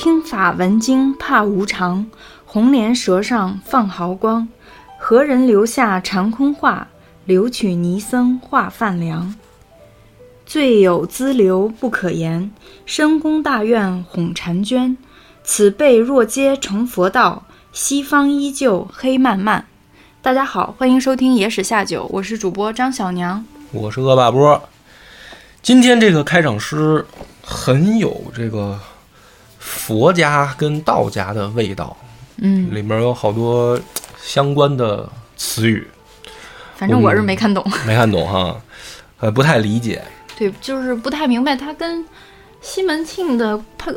听法闻经怕无常，红莲舌上放毫光。何人留下长空话？留取尼僧化饭粮。罪有资流不可言，深宫大院哄婵娟。此辈若皆成佛道，西方依旧黑漫漫。大家好，欢迎收听《野史下酒》，我是主播张小娘。我是恶霸波。今天这个开场诗很有这个佛家跟道家的味道，嗯，里面有好多相关的词语，反正我是没看懂。没看懂哈，呃，不太理解。对，就是不太明白他跟西门庆的他，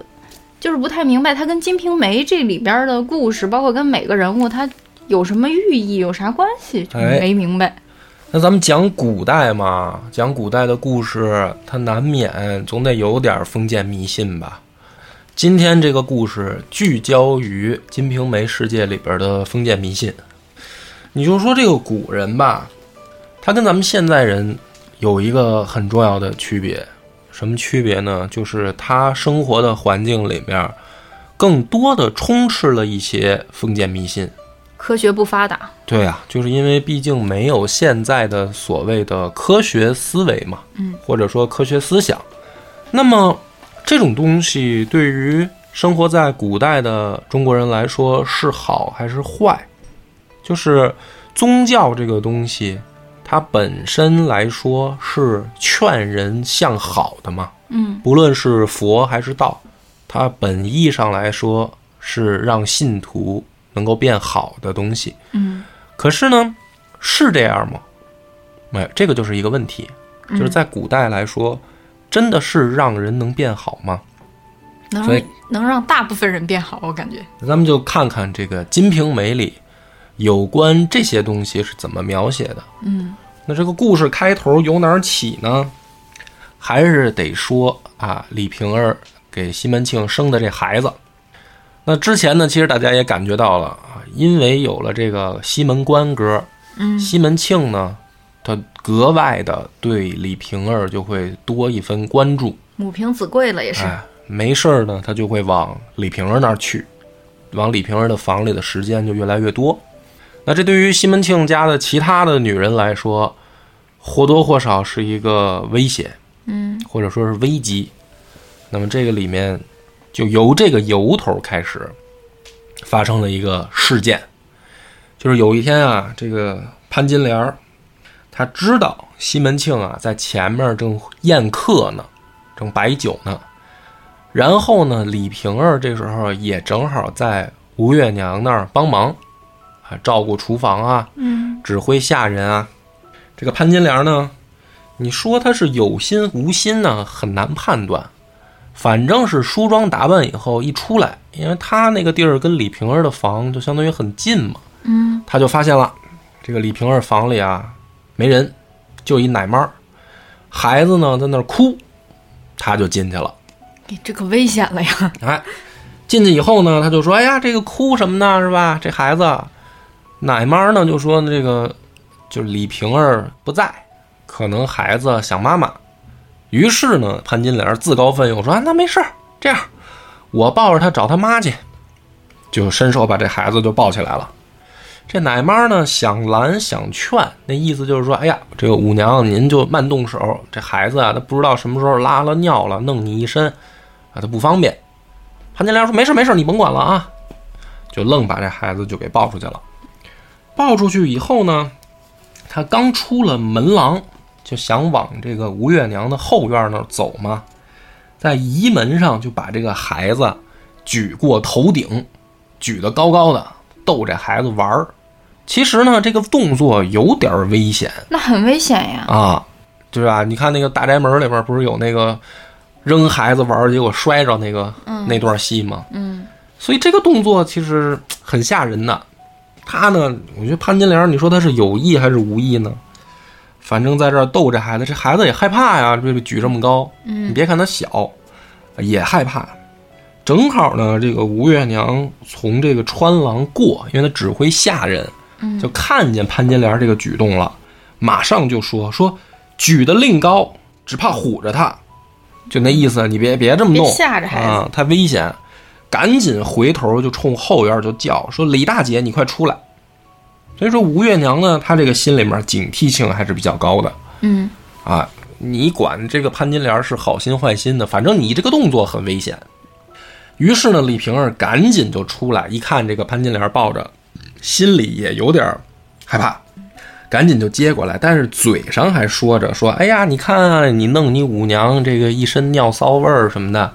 就是不太明白他跟《金瓶梅》这里边的故事，包括跟每个人物他有什么寓意，有啥关系，就哎没明白。那咱们讲古代嘛，讲古代的故事，它难免总得有点封建迷信吧。今天这个故事聚焦于《金瓶梅》世界里边的封建迷信。你就说这个古人吧，他跟咱们现在人有一个很重要的区别，什么区别呢？就是他生活的环境里面，更多的充斥了一些封建迷信。科学不发达，对啊，就是因为毕竟没有现在的所谓的科学思维嘛，嗯，或者说科学思想。那么这种东西对于生活在古代的中国人来说是好还是坏？就是宗教这个东西，它本身来说是劝人向好的嘛，嗯，不论是佛还是道，它本意上来说是让信徒能够变好的东西。嗯，可是呢，是这样吗？没有，这个就是一个问题。就是在古代来说，真的是让人能变好吗？能所以能让大部分人变好，我感觉。咱们就看看这个《金瓶梅》里有关这些东西是怎么描写的。嗯那这个故事开头由哪儿起呢？还是得说啊，李瓶儿给西门庆生的这孩子。那之前呢，其实大家也感觉到了啊，因为有了这个西门官歌，嗯西门庆呢，他格外的对李瓶儿就会多一分关注。母凭子贵了也是。哎，没事儿呢，他就会往李瓶儿那儿去，往李瓶儿的房里的时间就越来越多。那这对于西门庆家的其他的女人来说，或多或少是一个威胁，嗯或者说是危机。那么这个里面就由这个由头开始发生了一个事件，就是有一天啊，这个潘金莲儿她知道西门庆啊在前面正宴客呢，正摆酒呢，然后呢，李瓶儿这时候也正好在吴月娘那儿帮忙啊，照顾厨房啊，嗯指挥下人啊。这个潘金莲呢，你说她是有心无心呢，很难判断。反正是梳妆打扮以后一出来，因为她那个地儿跟李瓶儿的房就相当于很近嘛，嗯他就发现了这个李瓶儿房里啊没人，就一奶妈，孩子呢在那儿哭，他就进去了。哎这可危险了呀。哎，进去以后呢，他就说：“哎呀，这个哭什么呢？是吧？这孩子，奶妈呢就说这个就是李瓶儿不在，可能孩子想妈妈。于是呢，潘金莲自告奋勇说：‘啊，那没事儿，这样我抱着他找他妈去。’就伸手把这孩子就抱起来了。这奶妈呢想拦想劝，那意思就是说：‘哎呀，这个五娘您就慢动手，这孩子啊，他不知道什么时候拉了尿了，弄你一身啊，他不方便。’潘金莲说：“没事没事，你甭管了啊。”就愣把这孩子就给抱出去了。抱出去以后呢，他刚出了门廊，就想往这个吴月娘的后院那儿走嘛，在仪门上就把这个孩子举过头顶，举得高高的，逗这孩子玩儿。其实呢，这个动作有点危险，那很危险呀。啊，对吧？你看那个《大宅门》里边不是有那个扔孩子玩，结果摔着那个、那段戏吗？嗯所以这个动作其实很吓人的。他呢，我觉得潘金莲，你说他是有意还是无意呢？反正在这儿逗这孩子，这孩子也害怕呀，这个举这么高，你嗯别看他小，也害怕。正好呢，这个吴月娘从这个穿廊过，因为她指挥下人，嗯就看见潘金莲这个举动了，马上就说说举的令高，只怕唬着他，就那意思，你别别这么弄，吓着孩子啊，太危险。赶紧回头就冲后院就叫说：“李大姐，你快出来！”所以说吴月娘呢，她这个心里面警惕性还是比较高的嗯啊。你管这个潘金莲是好心坏心的，反正你这个动作很危险。于是呢，李瓶儿赶紧就出来，一看这个潘金莲抱着，心里也有点害怕，赶紧就接过来，但是嘴上还说着说：“哎呀，你看啊，你弄你五娘这个一身尿骚味儿什么的。”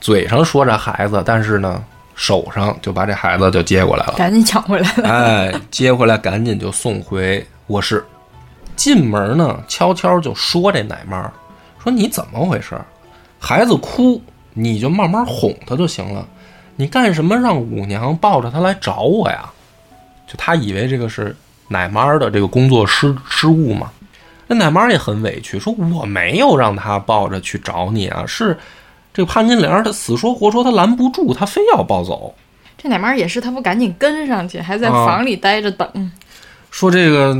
嘴上说着孩子，但是呢，手上就把这孩子就接过来了。赶紧抢回来了。哎，接回来赶紧就送回卧室。进门呢，悄悄就说这奶妈说：“你怎么回事？孩子哭，你就慢慢哄他就行了。你干什么让五娘抱着他来找我呀？”就他以为这个是奶妈的这个工作失失误嘛。那奶妈也很委屈，说：“我没有让他抱着去找你啊，是这个潘金莲她死说活说她拦不住，她非要抱走。”这奶妈也是，她不赶紧跟上去，还在啊房里待着等。说这个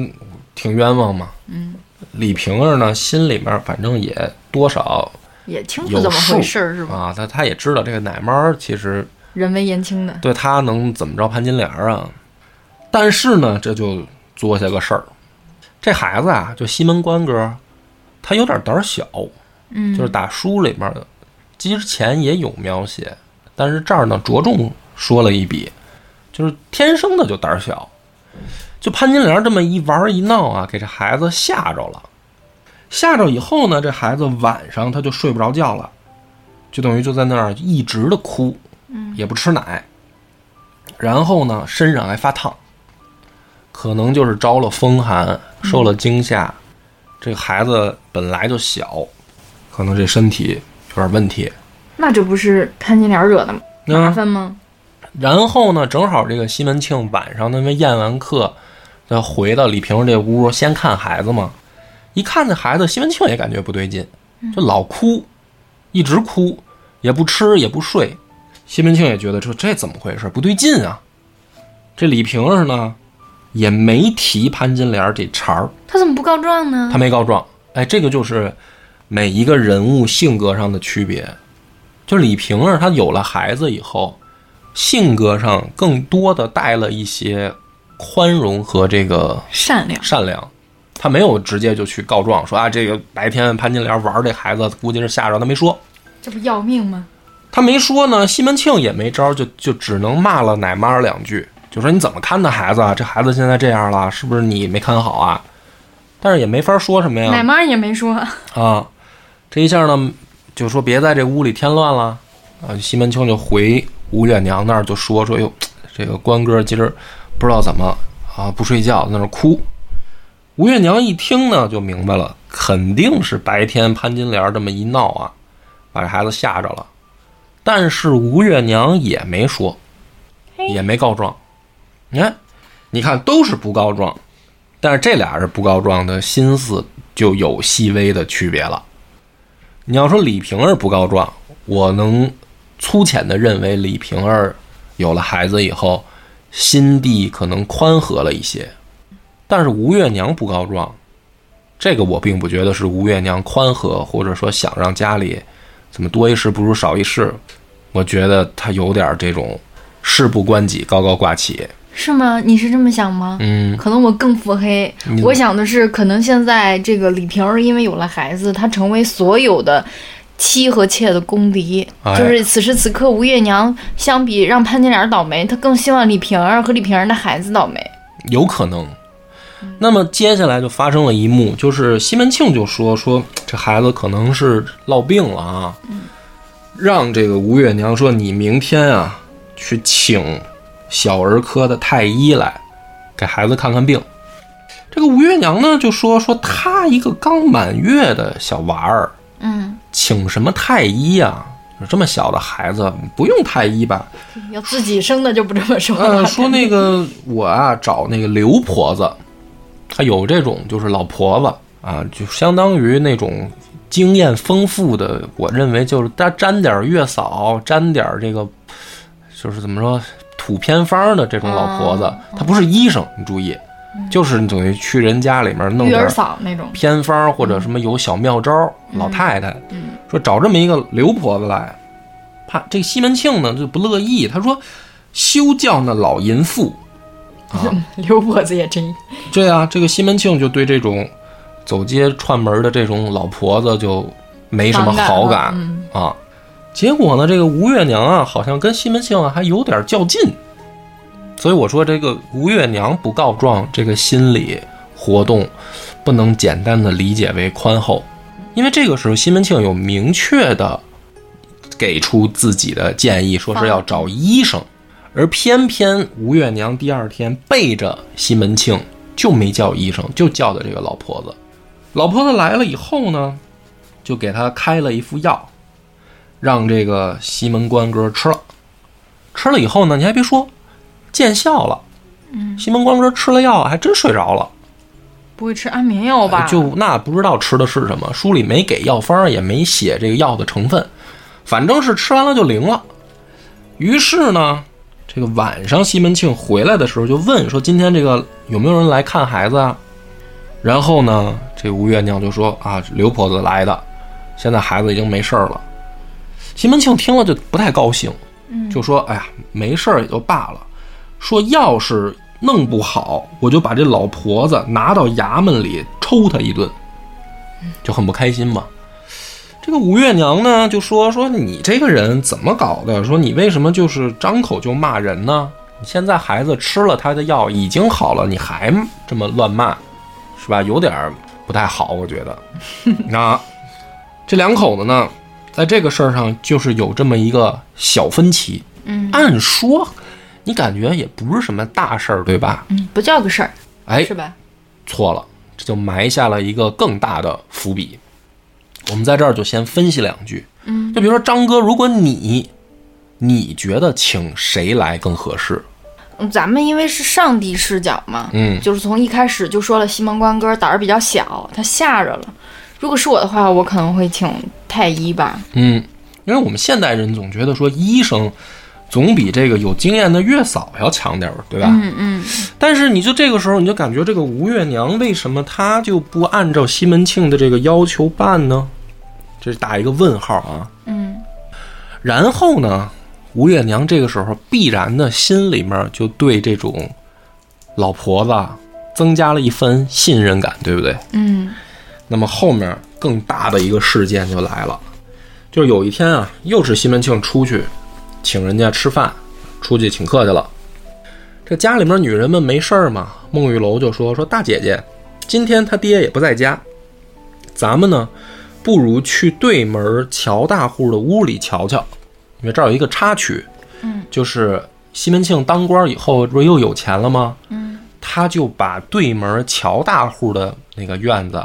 挺冤枉嘛。嗯，李瓶儿呢，心里面反正也多少也清楚怎么回事儿是吧？啊，他他也知道这个奶妈其实人微言轻的。对他能怎么着潘金莲儿啊？但是呢，这就做下个事儿，这孩子啊，就西门官哥，他有点胆儿小，嗯，就是打书里面的之前也有描写，但是这儿呢着重说了一笔，就是天生的就胆儿小。就潘金莲这么一玩一闹啊，给这孩子吓着了。吓着以后呢，这孩子晚上他就睡不着觉了，就等于就在那儿一直的哭，也不吃奶，然后呢身上还发烫，可能就是着了风寒，受了惊吓。这个孩子本来就小，可能这身体有点问题。那这不是潘金莲惹的麻烦吗？然后呢，正好这个西门庆晚上他们宴完客，他回到李瓶儿这屋，先看孩子嘛。一看这孩子，西门庆也感觉不对劲，就老哭，一直哭，也不吃也不睡。西门庆也觉得说这怎么回事，不对劲啊。这李瓶儿呢，也没提潘金莲这茬儿，他怎么不告状呢他？没告状。哎，这个就是每一个人物性格上的区别。就李瓶儿，她有了孩子以后，性格上更多的带了一些宽容和这个善良。善良。她没有直接就去告状，说啊，这个白天潘金莲玩这孩子，估计是吓着，她没说。这不要命吗？她没说呢，西门庆也没招，就就只能骂了奶妈两句，就说你怎么看的孩子啊？这孩子现在这样了，是不是你没看好啊？但是也没法说什么呀。奶妈也没说。啊，这一下呢，就说别在这屋里添乱了啊。西门庆就回吴月娘那儿就说说哟，这个关哥今儿不知道怎么啊不睡觉，在那儿哭。吴月娘一听呢，就明白了，肯定是白天潘金莲这么一闹啊，把这孩子吓着了。但是吴月娘也没说，也没告状。你看，你看都是不告状，但是这俩人不告状的心思就有细微的区别了。你要说李瓶儿不告状，我能粗浅的认为李瓶儿有了孩子以后，心地可能宽和了一些。但是吴月娘不告状，这个我并不觉得是吴月娘宽和，或者说想让家里怎么多一事不如少一事。我觉得她有点这种事不关己高高挂起。是吗？你是这么想吗？嗯，可能我更腹黑。我想的是，可能现在这个李瓶儿因为有了孩子，她成为所有的妻和妾的公敌。哎就是此时此刻，吴月娘相比让潘金莲倒霉，她更希望李瓶儿和李瓶儿的孩子倒霉。有可能。那么接下来就发生了一幕，就是西门庆就说说这孩子可能是落病了啊，让这个吴月娘说你明天啊去请小儿科的太医来给孩子看看病。这个吴月娘呢就说说她一个刚满月的小娃儿，嗯，请什么太医呀、这么小的孩子不用太医吧？要自己生的就不这么说了。呃，说那个我啊找那个刘婆子，她有这种就是老婆子啊，就相当于那种经验丰富的，我认为就是她沾点月嫂，沾点这个就是怎么说土偏方的这种老婆子，她不是医生，你注意，就是你等于去人家里面弄点嫂那种。偏方或者什么有小妙招，老太太说找这么一个刘婆子来，怕这个西门庆呢就不乐意，他说：“休叫那老淫妇。”啊，刘婆子也真对啊，这个西门庆就对这种走街串门的这种老婆子就没什么好感嗯啊。结果呢，这个吴月娘啊，好像跟西门庆还有点较劲。所以我说，这个吴月娘不告状，这个心理活动不能简单的理解为宽厚，因为这个时候西门庆有明确的给出自己的建议，说是要找医生，而偏偏吴月娘第二天背着西门庆就没叫医生，就叫的这个老婆子。老婆子来了以后呢，就给他开了一副药，让这个西门官哥吃了。吃了以后呢，你还别说，见效了。嗯，西门官哥吃了药还真睡着了。不会吃安眠药吧？就那不知道吃的是什么，书里没给药方，也没写这个药的成分，反正是吃完了就灵了。于是呢，这个晚上西门庆回来的时候就问说：“今天这个有没有人来看孩子啊？”然后呢，这吴月娘就说：“啊，刘婆子来的，现在孩子已经没事儿了。”西门庆听了就不太高兴，就说：“哎呀，没事儿也就罢了，说要是弄不好，我就把这老婆子拿到衙门里抽她一顿，就很不开心嘛。”这个吴月娘呢就说：“说你这个人怎么搞的？说你为什么就是张口就骂人呢？你现在孩子吃了他的药已经好了，你还这么乱骂，是吧？有点不太好，我觉得。那这两口子呢，在这个事儿上就是有这么一个小分歧。嗯按说你感觉也不是什么大事儿，对吧？嗯，不叫个事儿，哎，是吧？错了，这就埋下了一个更大的伏笔。我们在这儿就先分析两句，嗯，就比如说张哥，如果你你觉得请谁来更合适？嗯咱们因为是上帝视角嘛，嗯，就是从一开始就说了西门官哥胆儿比较小，他吓着了。如果是我的话，我可能会请太医吧。嗯，因为我们现代人总觉得说医生总比这个有经验的月嫂要强点儿，对吧？嗯嗯，但是你就这个时候，你就感觉这个吴月娘为什么她就不按照西门庆的这个要求办呢？这是打一个问号啊。嗯，然后呢，吴月娘这个时候必然的心里面就对这种老婆子增加了一分信任感，对不对？嗯那么后面更大的一个事件就来了，就是有一天啊，又是西门庆出去请人家吃饭，出去请客去了。这家里面女人们没事儿嘛，孟玉楼就说说大姐姐，今天他爹也不在家，咱们呢不如去对门乔大户的屋里瞧瞧，因为这儿有一个插曲，嗯，就是西门庆当官以后不是又有钱了吗？嗯，他就把对门乔大户的那个院子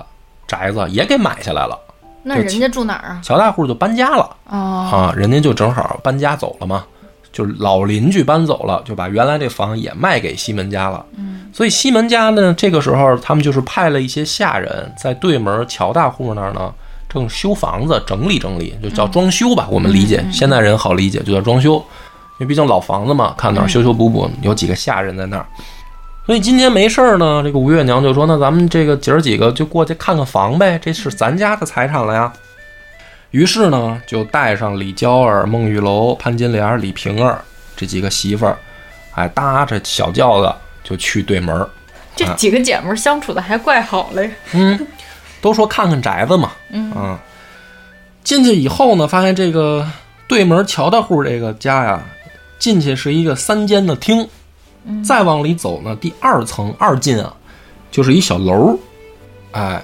宅子也给买下来了，那人家住哪儿啊？乔大户就搬家了哦，啊，人家就正好搬家走了嘛，就是老邻居搬走了，就把原来这房也卖给西门家了。嗯，所以西门家呢，这个时候他们就是派了一些下人在对门乔大户那儿呢，正修房子，整理整理，就叫装修吧。我们理解，现代人好理解，就叫装修，因为毕竟老房子嘛，看那儿修修补补，有几个下人在那儿。所以今天没事儿呢，这个吴月娘就说：“那咱们这个姐儿几个就过去看看房呗，这是咱家的财产了呀。”于是呢，就带上李娇儿、孟玉楼、潘金莲、李瓶儿这几个媳妇儿，哎，搭着小轿子就去对门儿。这几个姐们儿相处的还怪好嘞。嗯，都说看看宅子嘛。嗯啊，进去以后呢，发现这个对门乔大户这个家呀，进去是一个三间的厅，再往里走呢，第二层二进啊，就是一小楼。哎，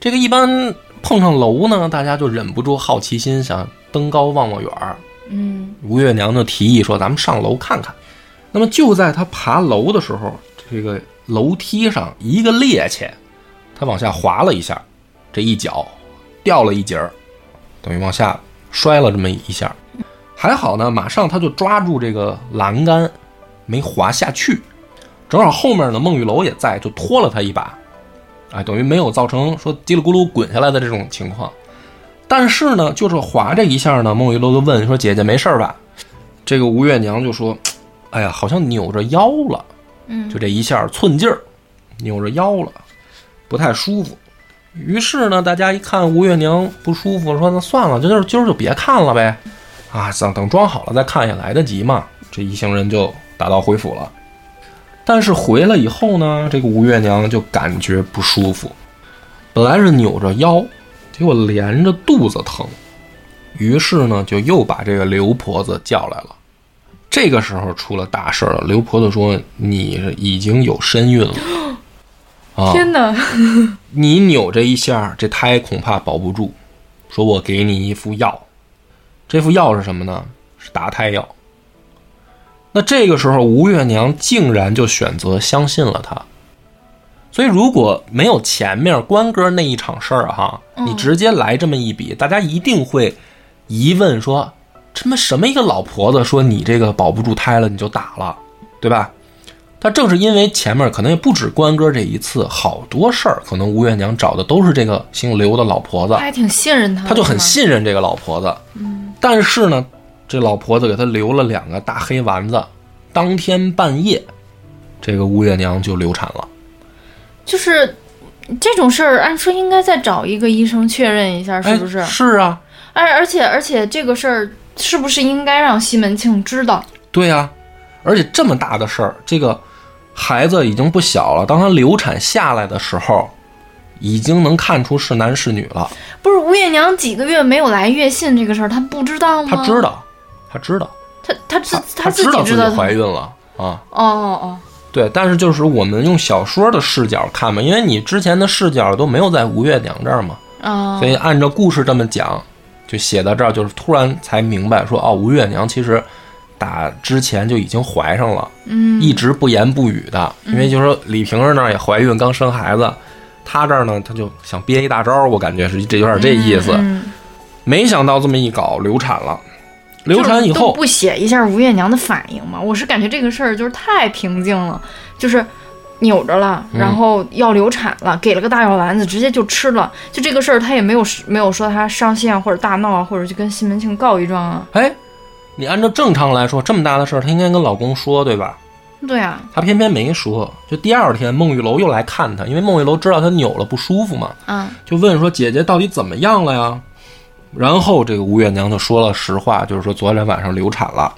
这个一般碰上楼呢，大家就忍不住好奇心，想登高望望远儿。嗯吴月娘就提议说：“咱们上楼看看。”那么就在他爬楼的时候，这个楼梯上一个趔趄，他往下滑了一下，这一脚掉了一截儿，等于往下摔了这么一下。还好呢，马上他就抓住这个栏杆，没滑下去。正好后面呢，孟玉楼也在，就拖了他一把，哎，等于没有造成说叽里咕噜滚下来的这种情况。但是呢，就是滑这一下呢，孟玉楼就问说：“姐姐没事儿吧？”这个吴月娘就说：“哎呀，好像扭着腰了，嗯，就这一下寸劲儿，扭着腰了，不太舒服。”于是呢，大家一看吴月娘不舒服，说：“那算了，这就是今儿就别看了呗。”啊，等等装好了再看也来得及嘛。这一行人就打道回府了。但是回来以后呢，这个吴月娘就感觉不舒服，本来是扭着腰，结果连着肚子疼，于是呢就又把这个刘婆子叫来了。这个时候出了大事了，刘婆子说：“你已经有身孕了。”啊！天哪！你扭这一下，这胎恐怕保不住。说我给你一副药，这副药是什么呢？是打胎药。那这个时候，吴月娘竟然就选择相信了他。所以，如果没有前面关哥那一场事儿哈，你直接来这么一笔，大家一定会疑问说：这么什么一个老婆子说你这个保不住胎了，你就打了，对吧？他正是因为前面可能也不止关哥这一次，好多事儿，可能吴月娘找的都是这个姓刘的老婆子，还挺信任他，他就很信任这个老婆子。嗯，但是呢，这老婆子给他留了两个大黑丸子，当天半夜，这个吴月娘就流产了。就是这种事儿，按说应该再找一个医生确认一下，是不是？是啊，而而且而且这个事儿是不是应该让西门庆知道？对呀，而且这么大的事儿，这个。孩子已经不小了，当他流产下来的时候，已经能看出是男是女了。不是吴月娘几个月没有来月信这个事儿，她不知道吗？她知道，她知道，她她知她自己怀孕了啊！哦哦哦，对，但是就是我们用小说的视角看嘛，因为你之前的视角都没有在吴月娘这儿嘛，啊，所以按照故事这么讲，就写到这儿，就是突然才明白说，哦，吴月娘其实。打之前就已经怀上了，嗯，一直不言不语的，因为就是说李瓶儿那儿也怀孕，刚生孩子，她这儿呢，她就想憋一大招，我感觉是这有点这意思。没想到这么一搞，流产了。流产以后不写一下吴月娘的反应吗？我是感觉这个事儿就是太平静了，就是扭着了，然后要流产了，给了个大药丸子，直接就吃了。就这个事儿，他也没有没有说他伤心啊，或者大闹啊，或者去跟西门庆告一状啊。哎。你按照正常来说，这么大的事儿，她应该跟老公说，对吧？对啊，她偏偏没说。就第二天，孟玉楼又来看她，因为孟玉楼知道她扭了不舒服嘛，嗯，就问说：“姐姐到底怎么样了呀？”然后这个吴月娘就说了实话，就是说昨天晚上流产了。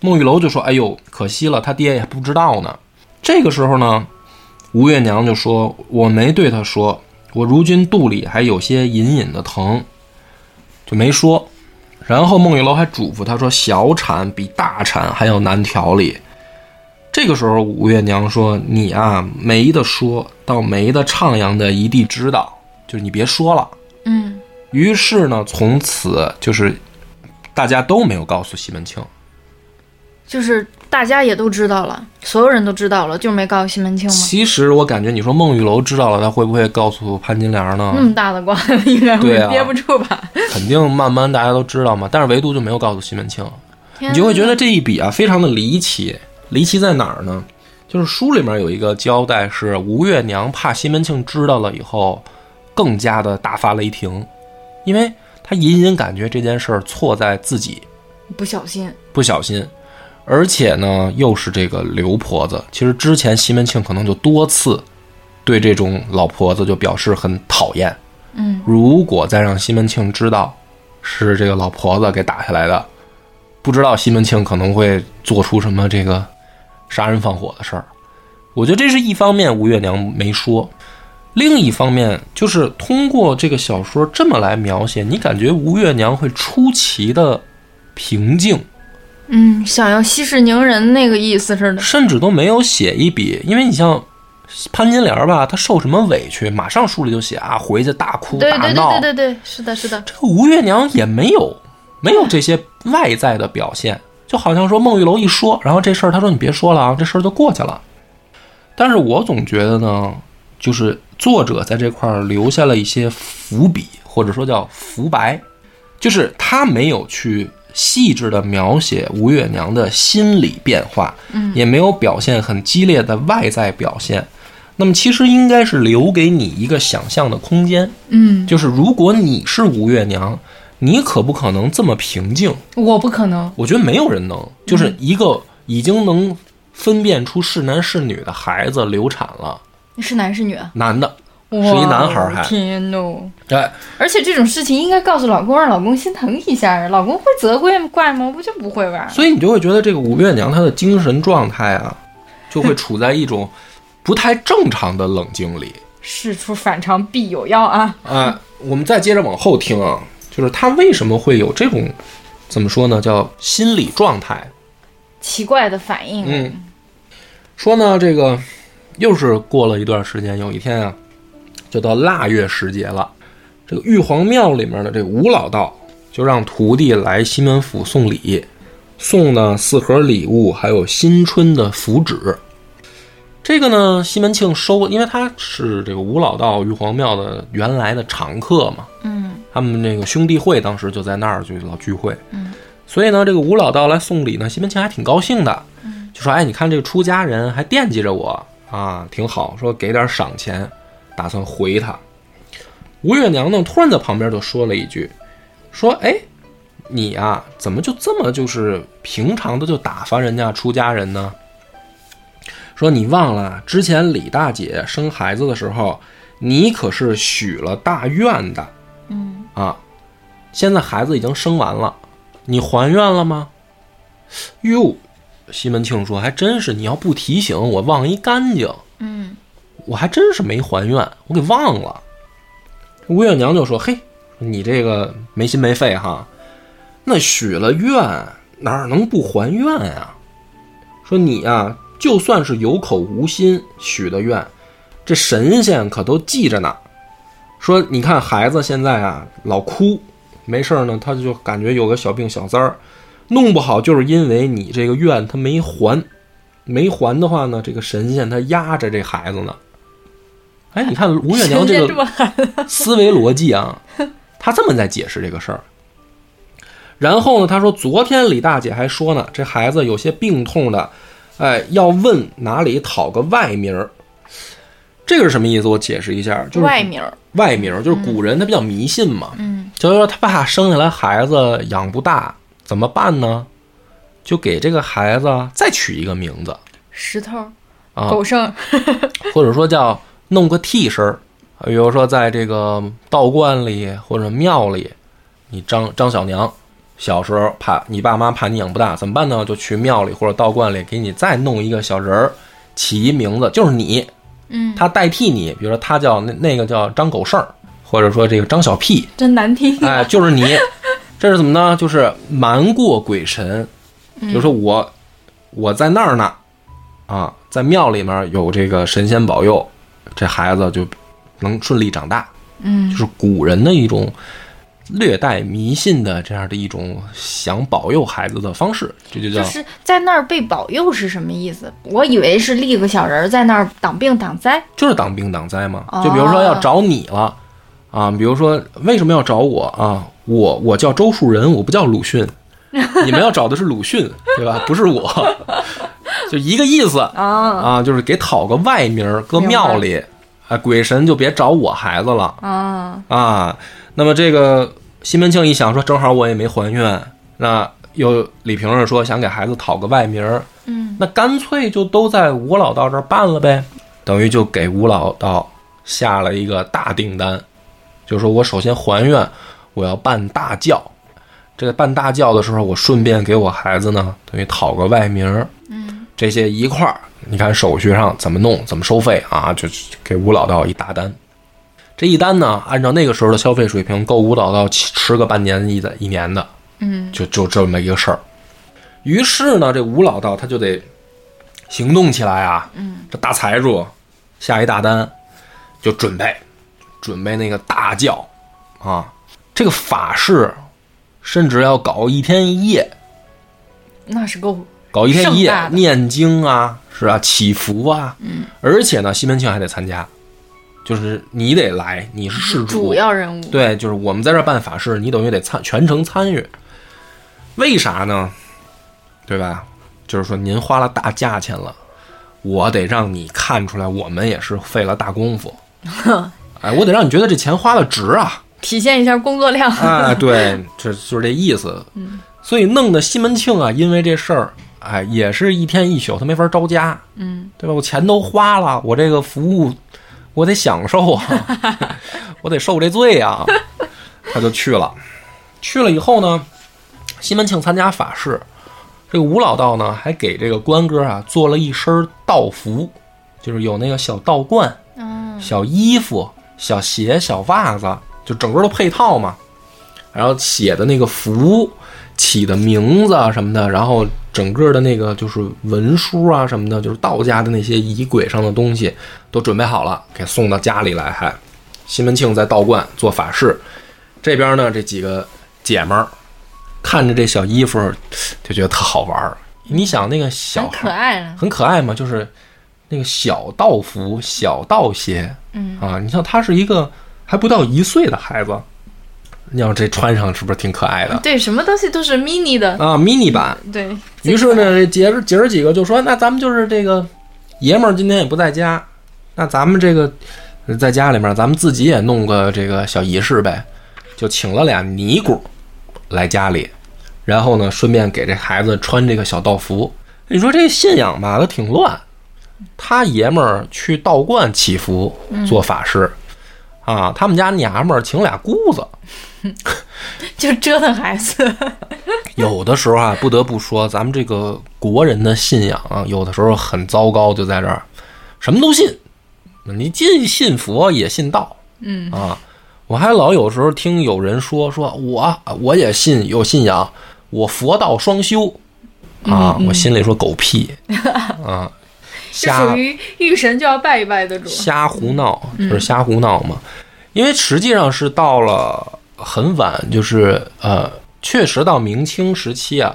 孟玉楼就说：“哎呦，可惜了，他爹也不知道呢。”这个时候呢，吴月娘就说：“我没对他说，我如今肚里还有些隐隐的疼，就没说。”然后孟玉楼还嘱咐他说：“小产比大产还要难调理。”这个时候，吴月娘说：“你啊，没得说到没得徜徉的，一地知道，就是你别说了。”嗯。于是呢，从此就是大家都没有告诉西门庆。就是大家也都知道了，所有人都知道了，就没告诉西门庆吗？其实我感觉，你说孟玉楼知道了，他会不会告诉潘金莲呢？那么大的官，应该会憋不住吧？肯定慢慢大家都知道嘛，但是唯独就没有告诉西门庆。你就会觉得这一笔啊，非常的离奇。离奇在哪儿呢？就是书里面有一个交代，是吴月娘怕西门庆知道了以后，更加的大发雷霆，因为他隐隐感觉这件事儿错在自己，不小心，不小心。而且呢，又是这个刘婆子。其实之前西门庆可能就多次对这种老婆子就表示很讨厌。嗯，如果再让西门庆知道是这个老婆子给打下来的，不知道西门庆可能会做出什么这个杀人放火的事儿。我觉得这是一方面，吴月娘没说；另一方面，就是通过这个小说这么来描写，你感觉吴月娘会出奇的平静。嗯，想要息事宁人那个意思似的，甚至都没有写一笔，因为你像潘金莲吧，她受什么委屈，马上书里就写啊，回去大哭大闹，对对对对对，是的，是的。这个吴月娘也没有，没有这些外在的表现，就好像说孟玉楼一说，然后这事儿他说你别说了啊，这事儿就过去了。但是我总觉得呢，就是作者在这块儿留下了一些伏笔，或者说叫伏白，就是他没有去。细致的描写吴月娘的心理变化，嗯，也没有表现很激烈的外在表现。那么其实应该是留给你一个想象的空间，嗯，就是如果你是吴月娘，你可不可能这么平静？我不可能，我觉得没有人能。就是一个已经能分辨出是男是女的孩子流产了，是男是女？男的。是一男孩儿还天呐！哎，而且这种事情应该告诉老公，让老公心疼一下。老公会责怪怪吗？不就不会吧？所以你就会觉得这个吴月娘她的精神状态啊，就会 处在一种不太正常的冷静里。事出反常必有妖啊！啊，我们再接着往后听啊，就是她为什么会有这种怎么说呢，叫心理状态？奇怪的反应。嗯，说呢，这个又是过了一段时间，有一天啊，就到腊月时节了。这个玉皇庙里面的这个吴老道就让徒弟来西门府送礼，送呢四盒礼物，还有新春的符纸。这个呢，西门庆收，因为他是这个吴老道玉皇庙的原来的常客嘛，嗯他们那个兄弟会当时就在那儿就老聚会，嗯，所以呢，这个吴老道来送礼呢，西门庆还挺高兴的，就说：“哎，你看这个出家人还惦记着我啊，挺好，说给点赏钱，打算回他。”吴月娘呢，突然在旁边就说了一句：“说，哎，你啊、怎么就这么就是平常的就打发人家出家人呢？说你忘了之前李大姐生孩子的时候，你可是许了大愿的。”嗯啊，现在孩子已经生完了，你还愿了吗？哟，西门庆说：“还真是，你要不提醒，我忘一干净。嗯我还真是没还愿，我给忘了。”吴月娘就说：“嘿，你这个没心没肺哈，那许了愿哪能不还愿呀？说你呀、就算是有口无心许的愿，这神仙可都记着呢。说你看孩子现在啊老哭，没事儿呢，他就感觉有个小病小灾儿，弄不好就是因为你这个愿他没还，没还的话呢，这个神仙他压着这孩子呢。哎，你看吴月娘这个思维逻辑啊，他这么在解释这个事儿。然后呢，他说昨天李大姐还说呢，这孩子有些病痛的，哎，要问哪里讨个外名儿。这个是什么意思？我解释一下，就是外名儿。外名儿，就是古人他比较迷信嘛，嗯就是说他怕生下来孩子养不大，怎么办呢？就给这个孩子再取一个名字石头、啊，狗剩。或者说叫弄个替身儿，比如说在这个道观里或者庙里，你张张小娘小时候怕你爸妈怕你养不大，怎么办呢？就去庙里或者道观里给你再弄一个小人儿，起一名字，就是你，嗯，他代替你，比如说他叫那那个叫张狗剩儿，或者说这个张小屁，真难听。哎，就是你，这是怎么呢？就是瞒过鬼神，比如说我我在那儿呢，啊，在庙里面有这个神仙保佑，这孩子就能顺利长大，嗯就是古人的一种略带迷信的这样的一种想保佑孩子的方式，这就叫就是在那儿被保佑是什么意思？我以为是立个小人儿在那儿挡病挡灾。就是挡病挡灾嘛。哦就比如说要找你了，啊，比如说为什么要找我啊？我我叫周树人，我不叫鲁迅，你们要找的是鲁迅，对吧？不是我，就一个意思啊，啊，就是给讨个外名儿，搁庙里，啊，鬼神就别找我孩子了啊，啊。那么这个西门庆一想说，正好我也没还愿，那又李瓶儿说想给孩子讨个外名儿，嗯，那干脆就都在吴老道这儿办了呗，等于就给吴老道下了一个大订单，就是说我首先还愿，我要办大教。这个办大教的时候，我顺便给我孩子呢，等于讨个外名儿，嗯，这些一块儿，你看手续上怎么弄，怎么收费啊？就给吴老道一大单。这一单呢，按照那个时候的消费水平，够吴老道吃吃个半年一的一年的，嗯，就就这么一个事儿。于是呢，这吴老道他就得行动起来啊。嗯，这大财主下一大单，就准备准备那个大轿啊，这个法事甚至要搞一天一夜，那是够搞一天一夜念经啊，是啊？祈福啊，嗯，而且呢，西门庆还得参加，就是你得来，你是事主，主要人物。对，就是我们在这儿办法事，你等于得参全程参与。为啥呢？对吧？就是说您花了大价钱了，我得让你看出来，我们也是费了大功夫。哎，我得让你觉得这钱花的值啊！体现一下工作量。哎，对，这就是这意思。嗯，所以弄得西门庆啊，因为这事儿，哎，也是一天一宿，他没法招家，嗯对吧？我钱都花了，我这个服务我得享受啊，我得受这罪啊。他就去了，去了以后呢，西门庆参加法事，这个吴老道呢还给这个关哥啊做了一身道服，就是有那个小道冠、嗯小衣服、小鞋、小袜子，就整个的配套嘛。然后写的那个符、起的名字啊什么的，然后整个的那个就是文书啊什么的，就是道家的那些仪轨上的东西都准备好了，给送到家里来。还西门庆在道观做法事，这边呢这几个姐们儿看着这小衣服就觉得特好玩儿。你想那个小很可爱了。很可爱嘛，就是那个小道服、小道鞋，嗯啊，你像他是一个还不到一岁的孩子，你要这穿上是不是挺可爱的对，什么东西都是 mini 的。啊？mini 版。对。于是呢，这姐儿姐儿几个就说：“那咱们就是这个爷们儿今天也不在家，那咱们这个在家里面，咱们自己也弄个这个小仪式呗，就请了俩尼姑来家里，然后呢，顺便给这孩子穿这个小道服。你说这信仰吧，它挺乱。他爷们儿去道观祈福做法事，啊，他们家娘们儿请俩姑子。就折腾孩子。有的时候啊，不得不说，咱们这个国人的信仰啊，有的时候很糟糕，就在这儿，什么都信。你既信佛也信道，嗯。啊，我还老有时候听有人说，说我我也信有信仰，我佛道双修，啊，我心里说狗屁。啊，属于遇神就要拜一拜的主。瞎胡闹，就是瞎胡闹嘛。因为实际上是到了很晚，就是呃，确实到明清时期啊，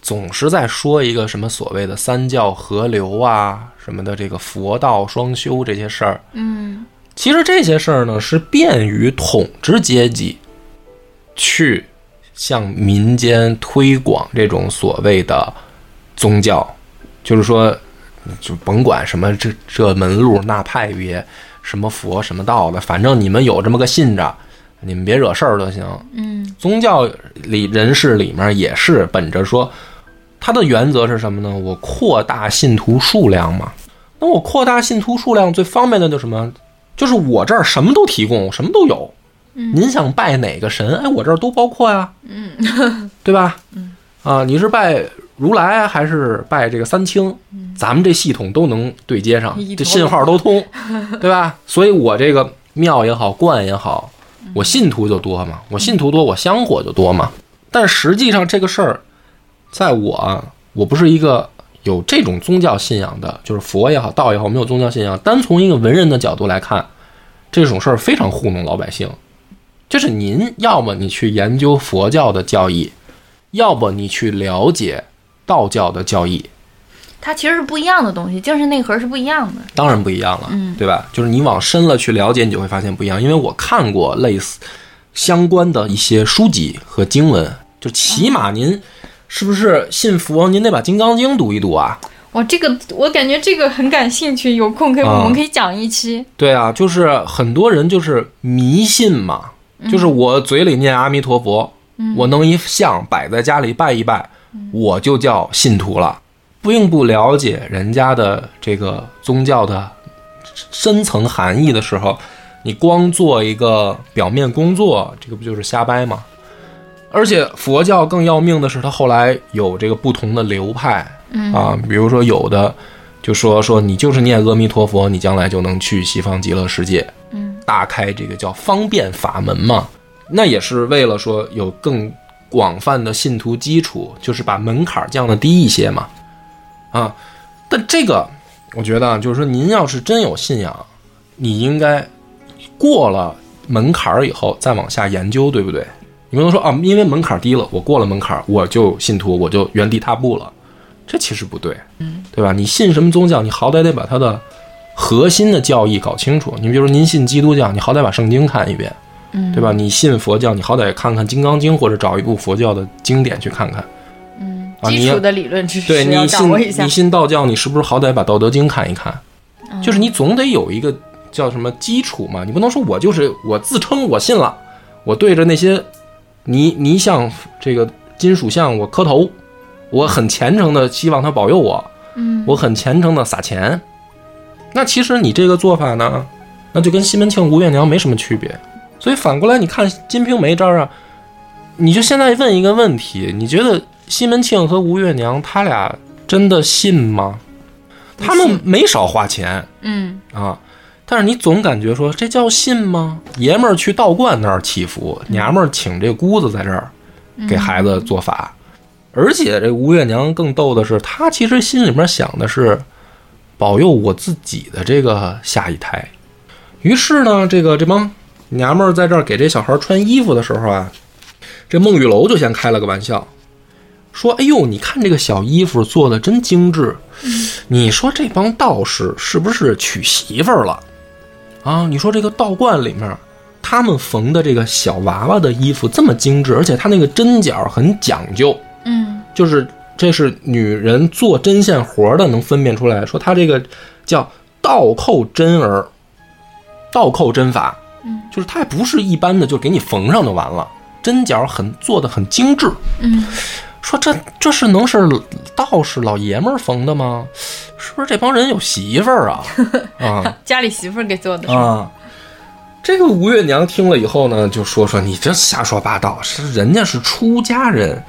总是在说一个什么所谓的三教合流啊，什么的这个佛道双修这些事儿。嗯其实这些事儿呢，是便于统治阶级去向民间推广这种所谓的宗教，就是说，就甭管什么这这门路那派别，什么佛什么道的，反正你们有这么个信着，你们别惹事儿就行。嗯宗教里人士里面也是本着说，他的原则是什么呢？我扩大信徒数量嘛。那我扩大信徒数量最方便的就是什么？就是我这儿什么都提供，什么都有。您想拜哪个神？哎，我这儿都包括呀。嗯对吧？啊，你是拜如来还是拜这个三清？咱们这系统都能对接上，这信号都通，对吧？所以我这个庙也好，观也好，我信徒就多嘛，我信徒多，我香火就多嘛。但实际上这个事儿，在我啊我不是一个有这种宗教信仰的，就是佛也好，道也好，没有宗教信仰。单从一个文人的角度来看，这种事儿非常糊弄老百姓。就是您要么你去研究佛教的教义，要么你去了解道教的教义，它其实是不一样的东西，精神内核是不一样的。当然不一样了，嗯对吧？就是你往深了去了解，你就会发现不一样。因为我看过类似相关的一些书籍和经文，就起码您是不是信佛，您得把《金刚经》读一读啊。哇，这个我感觉这个很感兴趣，有空可以、啊我们可以讲一期。对啊，就是很多人就是迷信嘛，就是我嘴里念阿弥陀佛，我弄一像摆在家里拜一拜，我就叫信徒了，并不了解人家的这个宗教的深层含义的时候，你光做一个表面工作，这个不就是瞎掰吗？而且佛教更要命的是，它后来有这个不同的流派，嗯啊，比如说有的就说说你就是念阿弥陀佛，你将来就能去西方极乐世界，嗯，大开这个叫方便法门嘛。那也是为了说有更广泛的信徒基础，就是把门槛降的低一些嘛。啊，但这个我觉得啊，就是说您要是真有信仰，你应该过了门槛以后再往下研究，对不对？你不能说啊，因为门槛低了，我过了门槛，我就信徒，我就原地踏步了，这其实不对，对吧？你信什么宗教，你好歹得把它的核心的教义搞清楚。你比如说您信基督教，你好歹把圣经看一遍，嗯，对吧？你信佛教，你好歹看看《金刚经》，或者找一部佛教的经典去看看。嗯，基础的理论知对识对你信你。信道教，你是不是好歹把《道德经》看一看？嗯就是你总得有一个叫什么基础嘛，你不能说我就是我自称我信了，我对着那些泥泥像这个金属像我磕头，我很虔诚的希望他保佑我，嗯，我很虔诚的撒钱。那其实你这个做法呢，那就跟西门庆、吴月娘没什么区别。所以反过来，你看《金瓶梅》这儿啊，你就现在问一个问题：你觉得西门庆和吴月娘他俩真的信吗？他们没少花钱嗯啊，但是你总感觉说这叫信吗？爷们儿去道观那儿祈福，娘们儿请这姑子在这儿给孩子做法，而且这吴月娘更逗的是，她其实心里面想的是保佑我自己的这个下一胎。于是呢，这个这帮娘们儿在这儿给这小孩穿衣服的时候啊，这孟玉楼就先开了个玩笑，说：“哎呦，你看这个小衣服做的真精致，你说这帮道士是不是娶媳妇儿了？啊？你说这个道观里面，他们缝的这个小娃娃的衣服这么精致，而且他那个针脚很讲究，嗯。就是这是女人做针线活的能分辨出来，说他这个叫倒扣针儿，倒扣针法，嗯，就是它也不是一般的就给你缝上就完了，针脚很做的很精致。嗯，说这这是能是道士老爷们儿缝的吗？是不是这帮人有媳妇儿啊？啊 家里媳妇儿给做的？啊！这个吴月娘听了以后呢，就说说你这瞎说八道，是人家是出家人，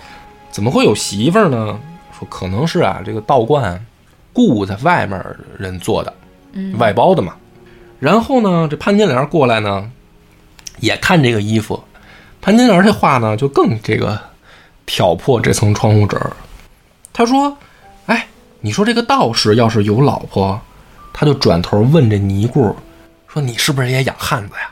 怎么会有媳妇儿呢？说可能是啊，这个道观雇在外面人做的，嗯外包的嘛。然后呢，这潘金莲过来呢，也看这个衣服。潘金莲这话呢，就更这个挑破这层窗户纸儿。他说：“哎，你说这个道士要是有老婆，他就转头问这尼姑说：‘你是不是也养汉子呀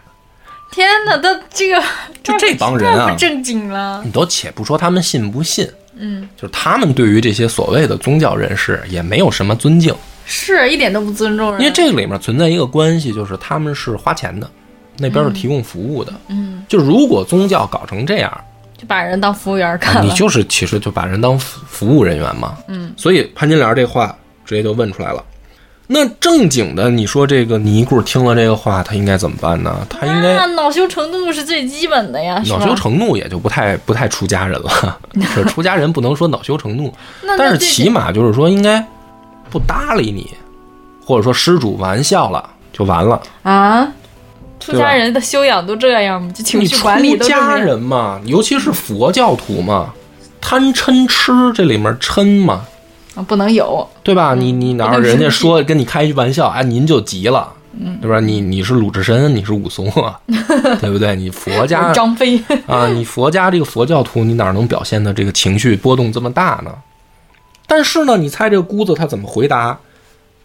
天哪，他这个就这帮人啊太不正经了？’。你都且不说他们信不信，嗯，就是他们对于这些所谓的宗教人士也没有什么尊敬。是一点都不尊重人。因为这个里面存在一个关系，就是他们是花钱的，那边是提供服务的。嗯，就如果宗教搞成这样，就把人当服务员啊看了。你就是其实就把人当服服务人员嘛。嗯，所以潘金莲这话直接就问出来了。那正经的，你说这个尼姑听了这个话，她应该怎么办呢？她应该那恼羞成怒是最基本的呀，恼羞成怒，也就不太不太出家人了。是出家人不能说恼羞成怒，但是起码就是说应该不搭理你，或者说施主玩笑了就完了。啊，出家人的修养都这样吗？就情你绪管理出家都这样。人嘛，尤其是佛教徒嘛，贪嗔痴这里面嗔嘛，啊，不能有。对吧？你你哪人家说跟你开一句玩笑，哎，您就急了，对吧？你你是鲁智深，你是武松啊，对不对？你佛家张飞，啊，你佛家这个佛教徒，你哪能表现的这个情绪波动这么大呢？但是呢，你猜这个姑子她怎么回答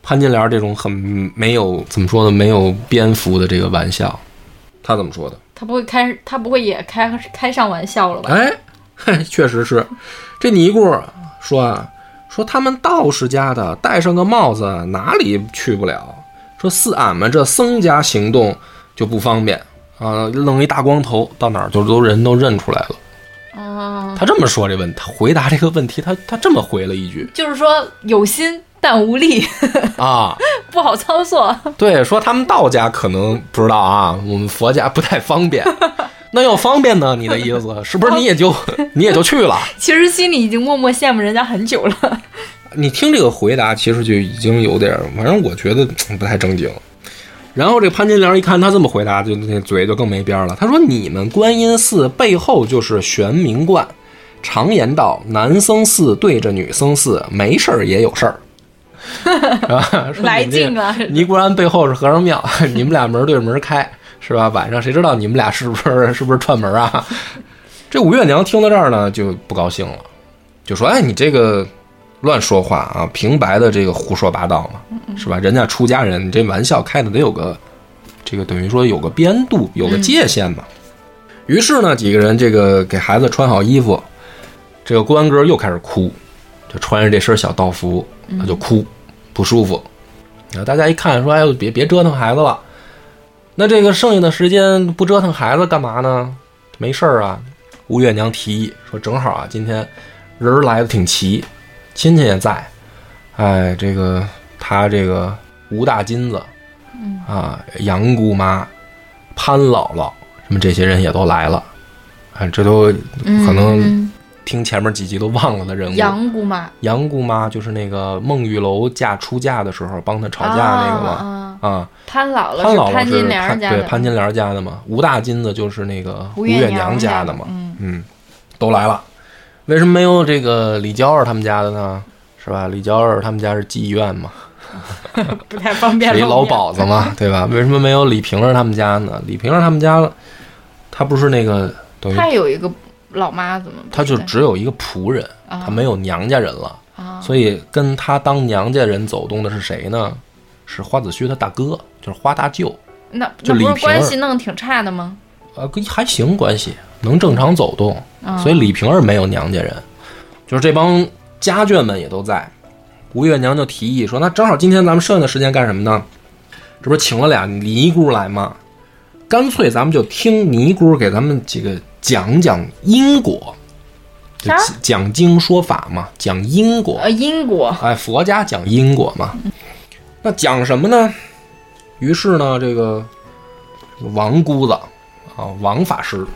潘金莲这种很没有怎么说呢，没有蝙蝠的这个玩笑？她怎么说的？他不会开，他不会也开开上玩笑了吧？哎，嘿，确实是，这尼姑说啊，说他们道士家的戴上个帽子哪里去不了，说似俺们这僧家行动就不方便啊，弄一大光头到哪儿就都人都认出来了。嗯，他这么说这问，他回答这个问题，他他这么回了一句就是说有心但无力，啊，不好操作。对，说他们道家可能不知道啊，我们佛家不太方便。那要方便呢？你的意思是不是你也就 你也就去了？其实心里已经默默羡慕人家很久了。你听这个回答，其实就已经有点儿，反正我觉得嗯不太正经。然后这潘金莲一看他这么回答，就那嘴就更没边儿了。他说：“你们观音寺背后就是玄冥观，常言道，男僧寺对着女僧寺，没事儿也有事儿。”是吧？说来你这劲啊！尼姑庵背后是和尚庙，你们俩门对着门开，是吧？晚上谁知道你们俩是不是是不是串门啊？这五月娘听到这儿呢，就不高兴了，就说：“哎，你这个乱说话啊，平白的这个胡说八道嘛，是吧？人家出家人，你这玩笑开的得有个这个等于说有个边度，有个界限嘛。于是呢，几个人这个给孩子穿好衣服，这个关哥又开始哭，就穿着这身小道服，他就哭，不舒服。然后大家一看说：“哎呦，别别折腾孩子了。”那这个剩下的时间不折腾孩子干嘛呢？没事儿啊。吴月娘提议说：“正好啊，今天人儿来的挺齐，亲戚也在。哎，这个他这个吴大金子，啊，杨姑妈、潘姥姥，什么这些人也都来了。哎，这都可能嗯听前面几集都忘了的人物。杨姑妈杨姑妈就是那个孟玉楼嫁出嫁的时候帮他吵架那个嘛。啊。潘姥姥潘姥姥是潘金莲潘家的，对潘金莲家的嘛，吴大金子就是那个吴月月娘家的家的嘛，嗯嗯，都来了。为什么没有这个李娇儿他们家的呢？是吧？李娇儿他们家是妓院嘛，不太方便是一老鸨子嘛，对吧？为什么没有李瓶儿他们家呢？李瓶儿他们家，他不是那个等于他有一个老妈子吗？他就只有一个仆人，啊他没有娘家人了，啊，所以跟他当娘家人走动的是谁呢？是花子虚他大哥，就是花大舅。那那不是关系弄得挺差的吗？呃，跟还行关系，能正常走动，啊所以李瓶儿没有娘家人，就是这帮家眷们也都在。吴月娘就提议说：“那正好今天咱们剩下的时间干什么呢？这不是请了俩尼姑来吗？干脆咱们就听尼姑给咱们几个讲讲因果，就讲讲经说法嘛，讲因果。呃，因果哎，佛家讲因果嘛。那讲什么呢？于是呢，这个这个王姑子啊，王法师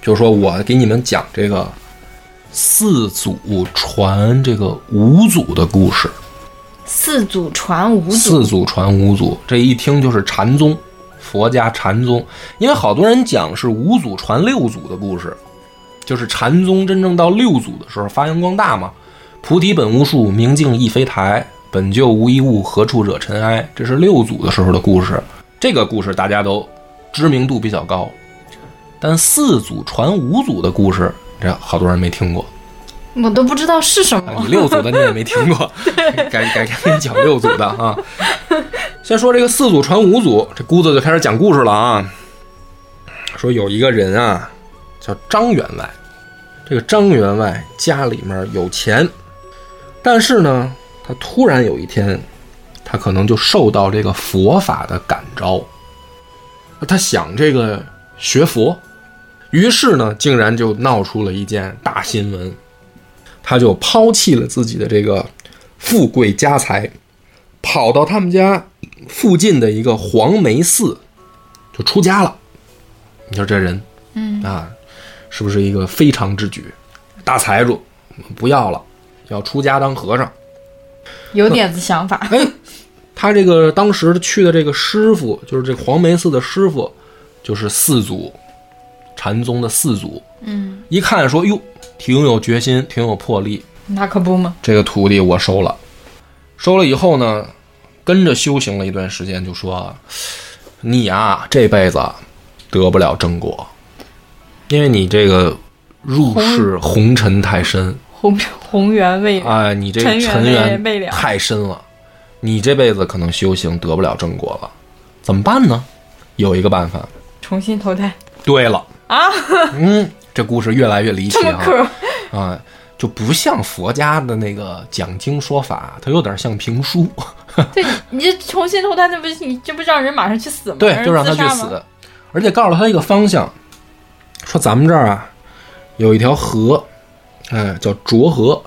就是说：“我给你们讲这个四祖传这个五祖的故事。四祖传五祖，四祖传五祖，这一听就是禅宗，佛家禅宗。因为好多人讲是五祖传六祖的故事，就是禅宗真正到六祖的时候发扬光大嘛。菩提本无树，明镜亦非台，本就无一物，何处惹尘埃？这是六祖的时候的故事。这个故事大家都知名度比较高，但四祖传五祖的故事，这好多人没听过。我都不知道是什啊，么你。六祖的你也没听过，改改天给你讲六祖的啊。先说这个四祖传五祖，这姑子就开始讲故事了啊。说有一个人啊，叫张员外，这个张员外家里面有钱，但是呢，他突然有一天，他可能就受到这个佛法的感召，他想这个学佛，于是呢，竟然就闹出了一件大新闻。他就抛弃了自己的这个富贵家财，跑到他们家附近的一个黄梅寺，就出家了。你说这人，嗯啊，是不是一个非常之举？大财主不要了，要出家当和尚。有点子想法，哎，他这个当时去的这个师傅，就是这黄梅寺的师傅，就是四祖，禅宗的四祖。嗯，一看说，哟，挺有决心，挺有魄力，那可不嘛。这个徒弟我收了，收了以后呢，跟着修行了一段时间，就说你啊，这辈子得不了正果，因为你这个入世红尘太深，红红缘未哎，你这尘缘尘缘未了。太深了，你这辈子可能修行得不了正果了，怎么办呢？有一个办法。重新投胎对了啊，嗯，这故事越来越离奇啊。啊，就不像佛家的那个讲经说法，它有点像评书。对你这重新投胎，那不是你这不让人马上去死吗？对，就让他去。死，而且告诉他一个方向，说咱们这儿啊有一条河，哎，叫浊河。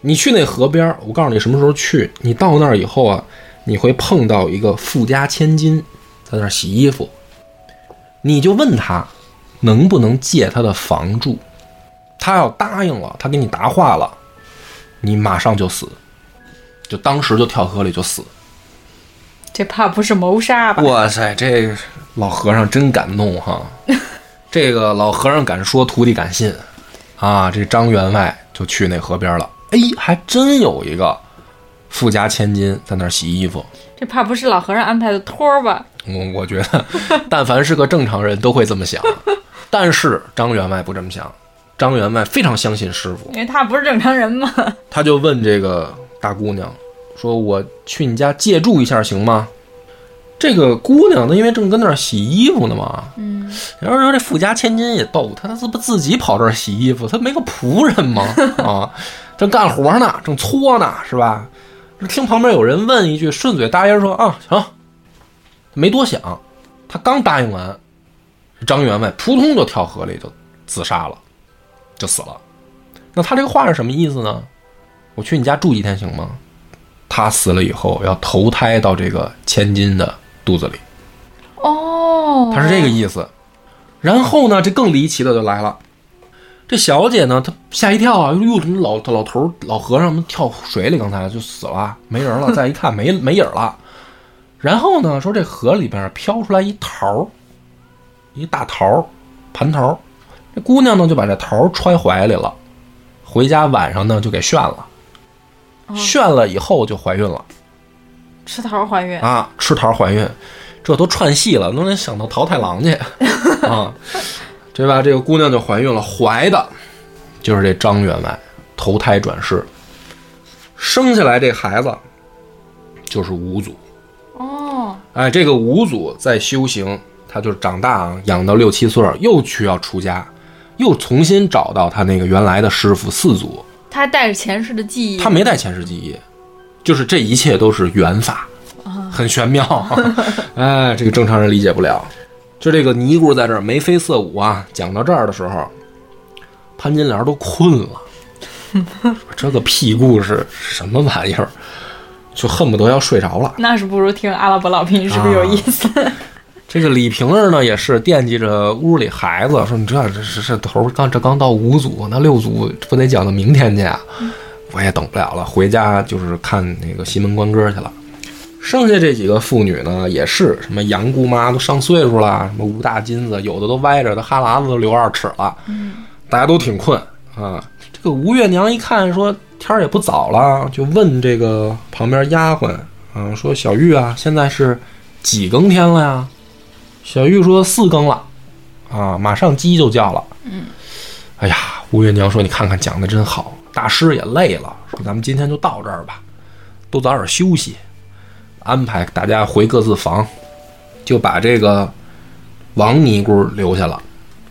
你去那河边儿，我告诉你什么时候去。你到那儿以后啊，你会碰到一个富家千金在那儿洗衣服，你就问他能不能借他的房住。他要答应了，他给你答话了，你马上就死，就当时就跳河里就死。这怕不是谋杀吧？哇塞，这老和尚真敢弄哈！这个老和尚敢说，徒弟敢信啊！这张员外就去那河边了。哎，还真有一个富家千金在那儿洗衣服。这怕不是老和尚安排的托儿吧？我我觉得，但凡是个正常人都会这么想，但是张员外不这么想。张员外非常相信师傅，因为他不是正常人嘛。他就问这个大姑娘说：“我去你家借住一下行吗？”这个姑娘呢，因为正跟那儿洗衣服呢嘛，嗯，然后说这富家千金也逗她，她这不自己跑这儿洗衣服，她没个仆人吗？啊，正干活呢，正搓呢，是吧？听旁边有人问一句，顺嘴答应说啊行，没多想，他刚答应完，张员外扑通就跳河里就自杀了，就死了。那他这个话是什么意思呢？我去你家住几天行吗？他死了以后要投胎到这个千金的肚子里。哦，他是这个意思。然后呢，这更离奇的就来了。这小姐呢，她吓一跳啊！哟，怎么老老头儿老和尚们跳水里，刚才就死了，没人了。再一看，没没影儿了。然后呢，说这河里边飘出来一桃儿，一大桃儿，蟠桃儿。这姑娘呢就把这桃儿揣怀里了，回家晚上呢就给炫了，炫了以后就怀孕了吃桃怀孕，啊，吃桃儿怀孕，这都串戏了，都能想到桃太郎去 啊，对吧？这个姑娘就怀孕了，怀的就是这张员外投胎转世，生下来这孩子就是五祖。哦，哎，这个五祖在修行，他就是长大啊，养到六七岁，又去要出家，又重新找到他那个原来的师傅四祖。他带着前世的记忆，他没带前世记忆，就是这一切都是缘法，很玄妙。哎，这个正常人理解不了。就这个尼姑在这儿眉飞色舞啊，讲到这儿的时候，潘金莲都困了。这个屁故事什么玩意儿，就恨不得要睡着了。那是不如听阿拉伯老兵，是不是有意思？这个李瓶儿呢，也是惦记着屋里孩子，说你这这这这头刚这刚到五组，那六组不得讲到明天去啊？我也等不了了，回家就是看那个西门观歌去了。剩下这几个妇女呢，也是什么杨姑妈都上岁数了，什么吴大金子有的都歪着，的哈喇子都流二尺了，大家都挺困啊。这个吴月娘一看说天儿也不早了，就问这个旁边丫鬟啊，说小玉啊，现在是几更天了呀？小玉说四更了，啊，马上鸡就叫了。嗯，哎呀，吴月娘说你看看讲的真好，大师也累了，说咱们今天就到这儿吧，都早点休息，安排大家回各自房，就把这个王尼姑留下了，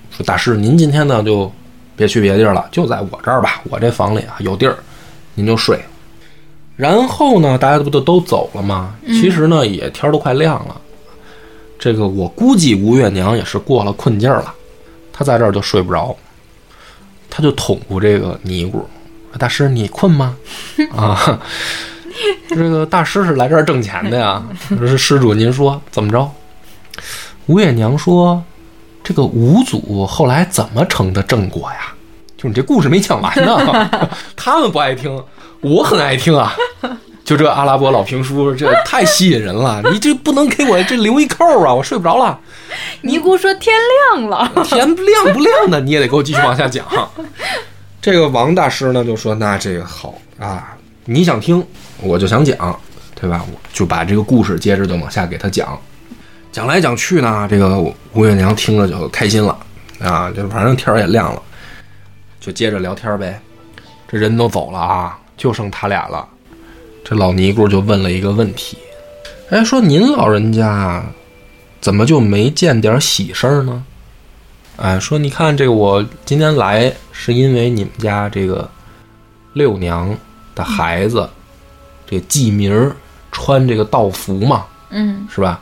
说大师您今天呢就别去别地儿了，就在我这儿吧，我这房里啊有地儿，您就睡。然后呢，大家不都都走了吗？其实呢，也天都快亮了。这个我估计吴月娘也是过了困劲儿了，她在这儿就睡不着，她就捅咕这个尼姑说：“大师，你困吗？啊，这个大师是来这儿挣钱的呀。说是施主，您说怎么着？”吴月娘说：“这个五祖后来怎么成的正果呀？就你这故事没讲完呢，他们不爱听，我很爱听啊。”就这阿拉伯老评书，这太吸引人了！你这不能给我这留一扣啊，我睡不着了。尼姑说天亮了，天亮不亮的，你也得给我继续往下讲。这个王大师呢就说：“那这个好啊，你想听我就想讲，对吧？我就把这个故事接着就往下给他讲。讲来讲去呢，这个吴月娘听着就开心了啊，就反正天儿也亮了，就接着聊天呗。这人都走了啊，就剩他俩了。”这老尼姑就问了一个问题，哎，说您老人家怎么就没见点喜事儿呢？哎，说你看这个，我今天来是因为你们家这个六娘的孩子，这记名儿穿这个道服嘛，嗯，是吧？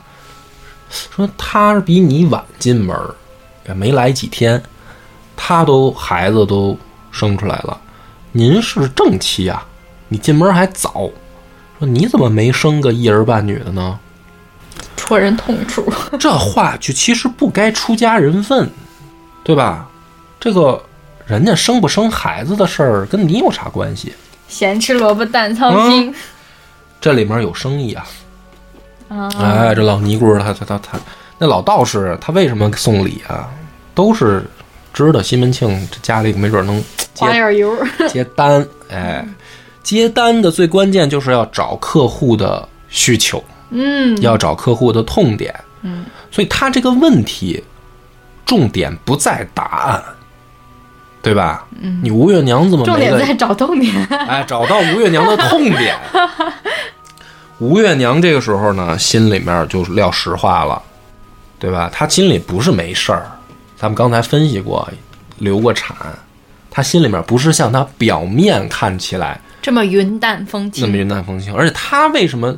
说他比你晚进门，也没来几天，他都孩子都生出来了，您是正妻啊，你进门还早。说你怎么没生个一儿半女的呢？戳人痛处。这话就其实不该出家人问，对吧？这个人家生不生孩子的事儿跟你有啥关系？咸吃萝卜淡操心。这里面有生意啊！啊，哎，这老尼姑他他他他，那老道士他为什么送礼啊？都是知道西门庆这家里没准能花样油 接单，哎。接单的最关键就是要找客户的需求，嗯，要找客户的痛点，嗯，所以他这个问题重点不在答案，对吧？嗯，你吴月娘怎么重点在找痛点？哎，找到吴月娘的痛点。吴月娘这个时候呢，心里面就撂实话了，对吧？她心里不是没事儿，咱们刚才分析过，流过产，她心里面不是像她表面看起来。这么云淡风轻，那么云淡风轻，而且她为什么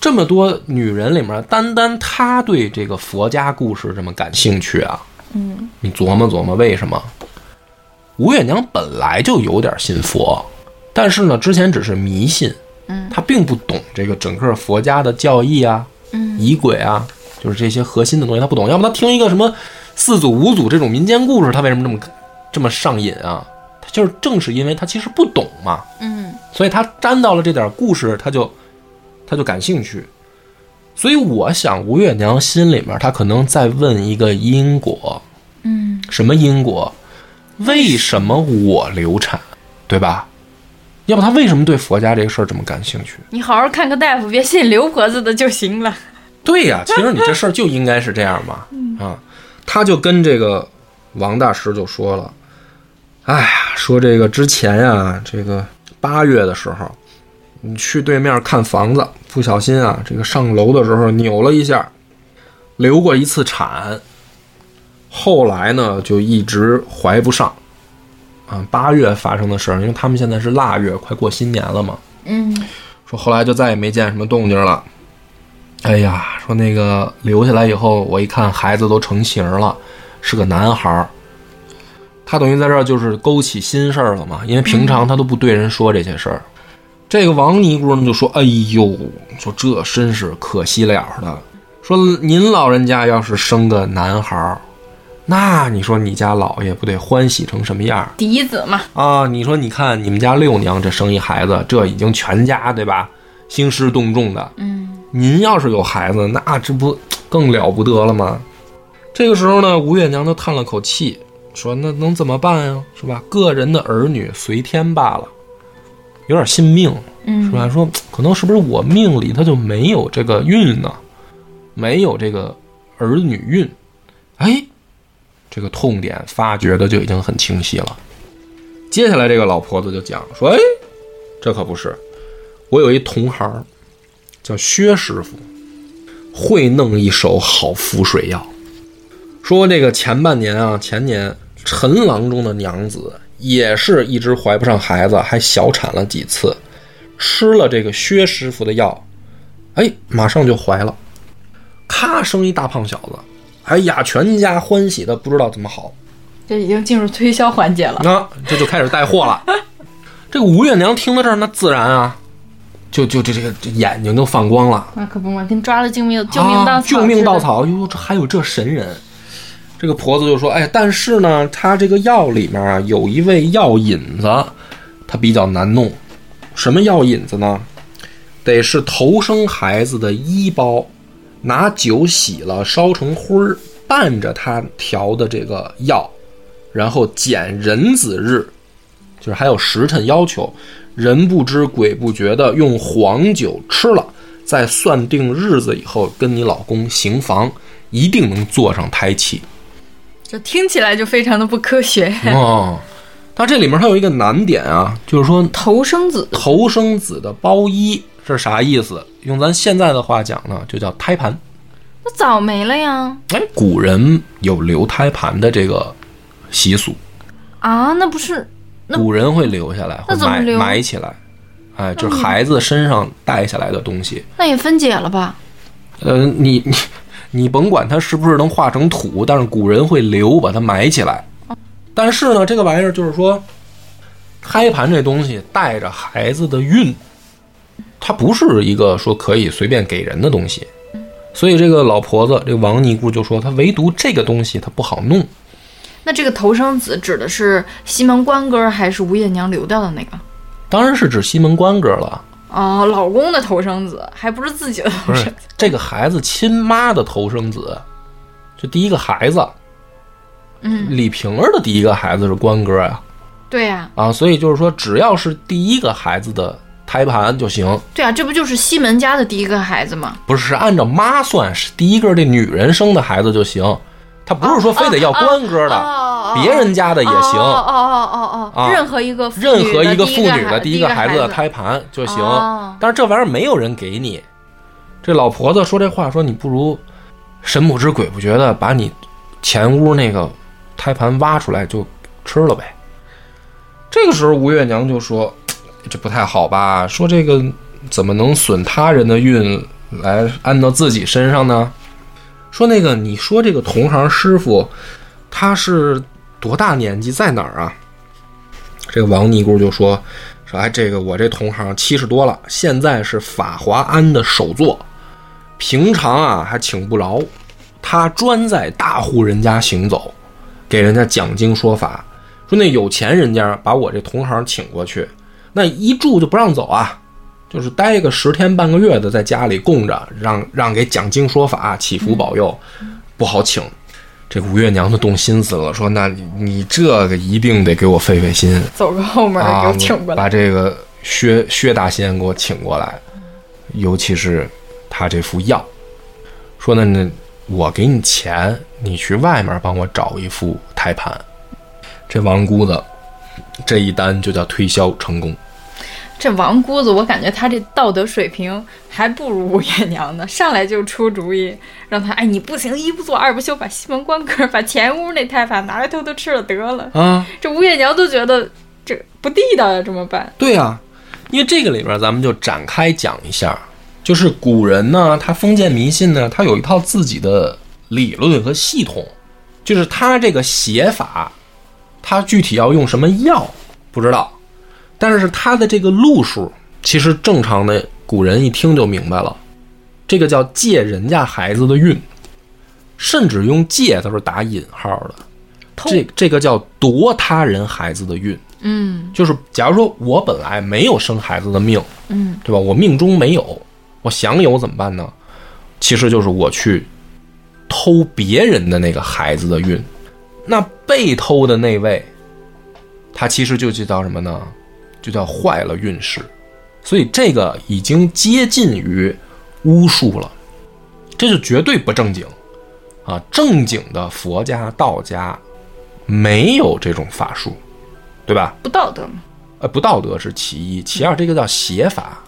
这么多女人里面，单单她对这个佛家故事这么感兴趣啊？嗯，你琢磨琢磨，为什么？吴月娘本来就有点信佛，但是呢，之前只是迷信，嗯，她并不懂这个整个佛家的教义啊，嗯，仪轨啊，就是这些核心的东西，他不懂。要不他听一个什么四祖五祖这种民间故事，他为什么这么这么上瘾啊？他就是正是因为他其实不懂嘛，嗯。所以他沾到了这点故事，他就他就感兴趣。所以我想吴月娘心里面她可能在问一个因果，嗯，什么因果？为什么我流产，对吧？要不他为什么对佛家这个事儿这么感兴趣？你好好看个大夫，别信刘婆子的就行了。对呀，其实你这事儿就应该是这样嘛。啊，他就跟这个王大师就说了，哎呀，说这个之前呀，这个八月的时候，你去对面看房子，不小心啊，这个上楼的时候扭了一下，流过一次产，后来呢就一直怀不上。啊，八月发生的事儿，因为他们现在是腊月，快过新年了嘛。嗯，说后来就再也没见什么动静了。哎呀，说那个留下来以后，我一看孩子都成型了，是个男孩儿。他等于在这儿就是勾起心事儿了嘛，因为平常他都不对人说这些事儿。这个王尼姑呢就说：“哎呦，说这真是可惜了的。说您老人家要是生个男孩儿，那你说你家老爷不得欢喜成什么样儿？嫡子嘛，啊，你说，你看你们家六娘这生一孩子，这已经全家对吧？兴师动众的。嗯，您要是有孩子，那这不更了不得了吗？这个时候呢，吴月娘就叹了口气，说：“那能怎么办呀？是吧？个人的儿女随天罢了，有点信命，嗯，是吧？说可能是不是我命里他就没有这个运呢？没有这个儿女运？哎，这个痛点发觉的就已经很清晰了。接下来这个老婆子就讲说：“哎，这可不是，我有一同行叫薛师傅，会弄一手好浮水药。说这个前半年啊，前年陈郎中的娘子也是一直怀不上孩子，还小产了几次，吃了这个薛师傅的药，哎，马上就怀了，咔生一大胖小子，哎呀，全家欢喜的不知道怎么好。”这已经进入推销环节了。那、这就开始带货了。这个吴月娘听到这儿，那自然啊，就就这这个这眼睛都放光了。那可不嘛，跟抓了救命救命稻草、啊、救命稻。草！哟，这还有这神人。这个婆子就说：“哎，但是呢，他这个药里面啊，有一味药引子，它比较难弄。什么药引子呢？得是头生孩子的衣包，拿酒洗了，烧成灰儿，伴着他调的这个药。”然后拣人子日，就是还有时辰要求，人不知鬼不觉的用黄酒吃了，再算定日子以后跟你老公行房，一定能坐上胎气。这听起来就非常的不科学。哦，它这里面还有一个难点啊，就是说头生子，头生子的包衣这是啥意思？用咱现在的话讲呢，就叫胎盘。那早没了呀。哎，古人有留胎盘的这个。习俗啊，那不是古人会留下来，会埋留埋起来，哎，就是孩子身上带下来的东西。那也分解了吧？呃，你你你甭管它是不是能化成土，但是古人会留，把它埋起来。但是呢，这个玩意儿就是说，胎盘这东西带着孩子的运，它不是一个说可以随便给人的东西。所以这个老婆子，这个王尼姑就说，她唯独这个东西它不好弄。那这个头生子指的是西门官哥还是吴月娘流掉的那个？当然是指西门官哥了。哦，老公的头生子，还不是自己的头生子。这个孩子亲妈的头生子，就第一个孩子，嗯，李瓶儿的第一个孩子是官哥呀。对呀、啊，所以就是说，只要是第一个孩子的胎盘就行，对啊，这不就是西门家的第一个孩子吗？不是是按照妈算，是第一个这女人生的孩子就行。他不是说非得要官哥的，哦别人家的也行。哦哦哦哦啊任何一个妇任何一个妇女女的第一一个孩子的胎盘就行。哦但是这玩意儿没有人给你。这老婆子说这话说你不如神不知鬼不觉的把你前屋那个胎盘挖出来就吃了呗。这个时候吴月娘就说这不太好吧？说这个怎么能损他人的运来安到自己身上呢？说那个你说这个同行师傅他是多大年纪在哪儿啊？这个王尼姑就说说哎，这个我这同行七十多了，现在是法华庵的首座，平常啊还请不着，他专在大户人家行走，给人家讲经说法。说那有钱人家把我这同行请过去，那一住就不让走啊，就是待个十天半个月的，在家里供着，让让给讲经说法、祈福保佑，不好请。这吴月娘就动心思了，说：“那你你这个一定得给我费费心走个后门啊给我请过，来。把这个薛薛大仙给我请过来，尤其是他这副药，说呢，那我给你钱，你去外面帮我找一副胎盘。这王姑子这一单就叫推销成功。这王姑子，我感觉她这道德水平还不如吴月娘呢，上来就出主意，让她哎你不行，一不做二不休，把西门关客把前屋那胎盘拿来偷偷吃了得了。啊，这吴月娘都觉得这不地道呀，这么办？对呀、因为这个里边咱们就展开讲一下，就是古人呢，他封建迷信呢，他有一套自己的理论和系统，就是他这个写法，他具体要用什么药不知道，但是他的这个路数，其实正常的古人一听就明白了，这个叫借人家孩子的运，甚至用借都是打引号的，这这个叫夺他人孩子的运。嗯就是假如说我本来没有生孩子的命，嗯，对吧？我命中没有，我想有怎么办呢？其实就是我去偷别人的那个孩子的孕，那被偷的那位，他其实就就叫什么呢？就叫坏了运势，所以这个已经接近于巫术了，这就绝对不正经啊！正经的佛家、道家没有这种法术，对吧？不道德嘛。呃，不道德是其一，其二这个叫邪法。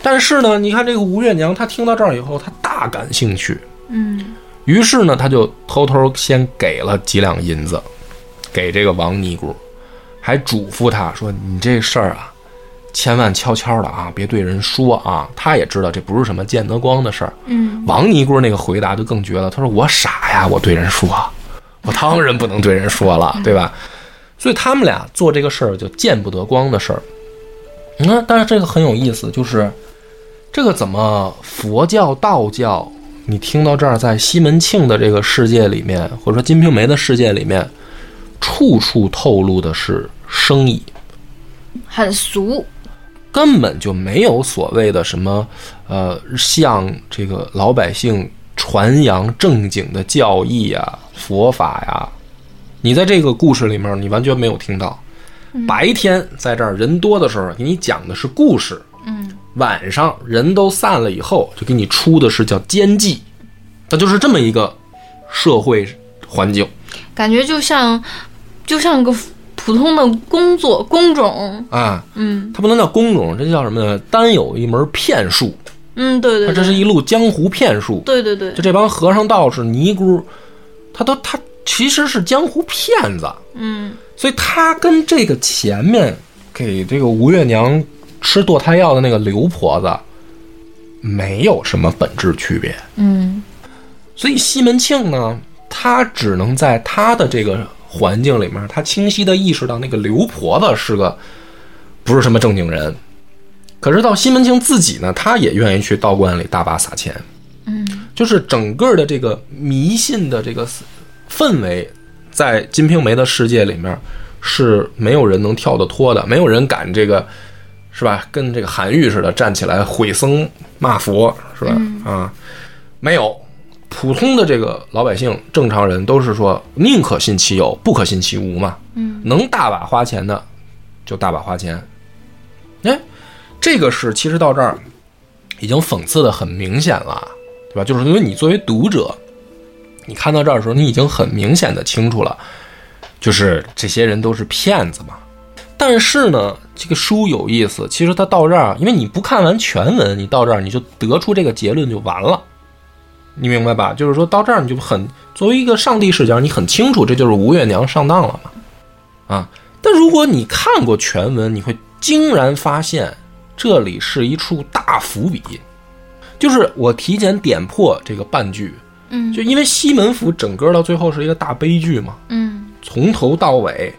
但是呢，你看这个吴月娘，她听到这儿以后，她大感兴趣，嗯于是呢，他就偷偷先给了几两银子给这个王尼姑，还嘱咐他说：“你这事儿啊，千万悄悄的啊，别对人说啊。”他也知道这不是什么见得光的事儿。嗯王尼姑那个回答就更绝了，他说：“我傻呀，我对人说，我当然不能对人说了，对吧？”所以他们俩做这个事儿就见不得光的事儿。你看，但是这个很有意思，就是这个怎么佛教、道教，你听到这儿，在西门庆的这个世界里面，或者说《金瓶梅》的世界里面，处处透露的是生意，很俗。根本就没有所谓的什么，呃，向这个老百姓传扬正经的教义啊、佛法呀。你在这个故事里面，你完全没有听到。白天在这儿人多的时候，给你讲的是故事；晚上人都散了以后，就给你出的是叫奸计。那就是这么一个社会环境感觉就像就像个普通的工作工种。啊。嗯它不能叫工种，这叫什么呢？单有一门骗术，嗯，对对对，它这是一路江湖骗术。对对对就，这帮和尚道士尼姑，他都他其实是江湖骗子，嗯所以他跟这个前面给这个吴月娘吃堕胎药的那个刘婆子没有什么本质区别。嗯所以西门庆呢，他只能在他的这个环境里面，他清晰的意识到那个刘婆子是个不是什么正经人。可是到西门庆自己呢，他也愿意去道观里大把撒钱。嗯就是整个的这个迷信的这个氛围，在《金瓶梅》的世界里面是没有人能跳得脱的，没有人敢这个，是吧？跟这个韩愈似的站起来毁僧骂佛，是吧？啊，没有。普通的这个老百姓、正常人都是说，宁可信其有，不可信其无嘛。嗯，能大把花钱的，就大把花钱。哎，这个是其实到这儿已经讽刺的很明显了，对吧？就是因为你作为读者，你看到这儿的时候，你已经很明显的清楚了，就是这些人都是骗子嘛。但是呢，这个书有意思，其实它到这儿，因为你不看完全文，你到这儿你就得出这个结论就完了，你明白吧？就是说到这儿你就很作为一个上帝视角，你很清楚这就是吴月娘上当了嘛，啊！但如果你看过全文，你会惊然发现这里是一处大伏笔，就是我提前点破这个半句，嗯。就因为西门府整个到最后是一个大悲剧嘛，嗯。从头到尾，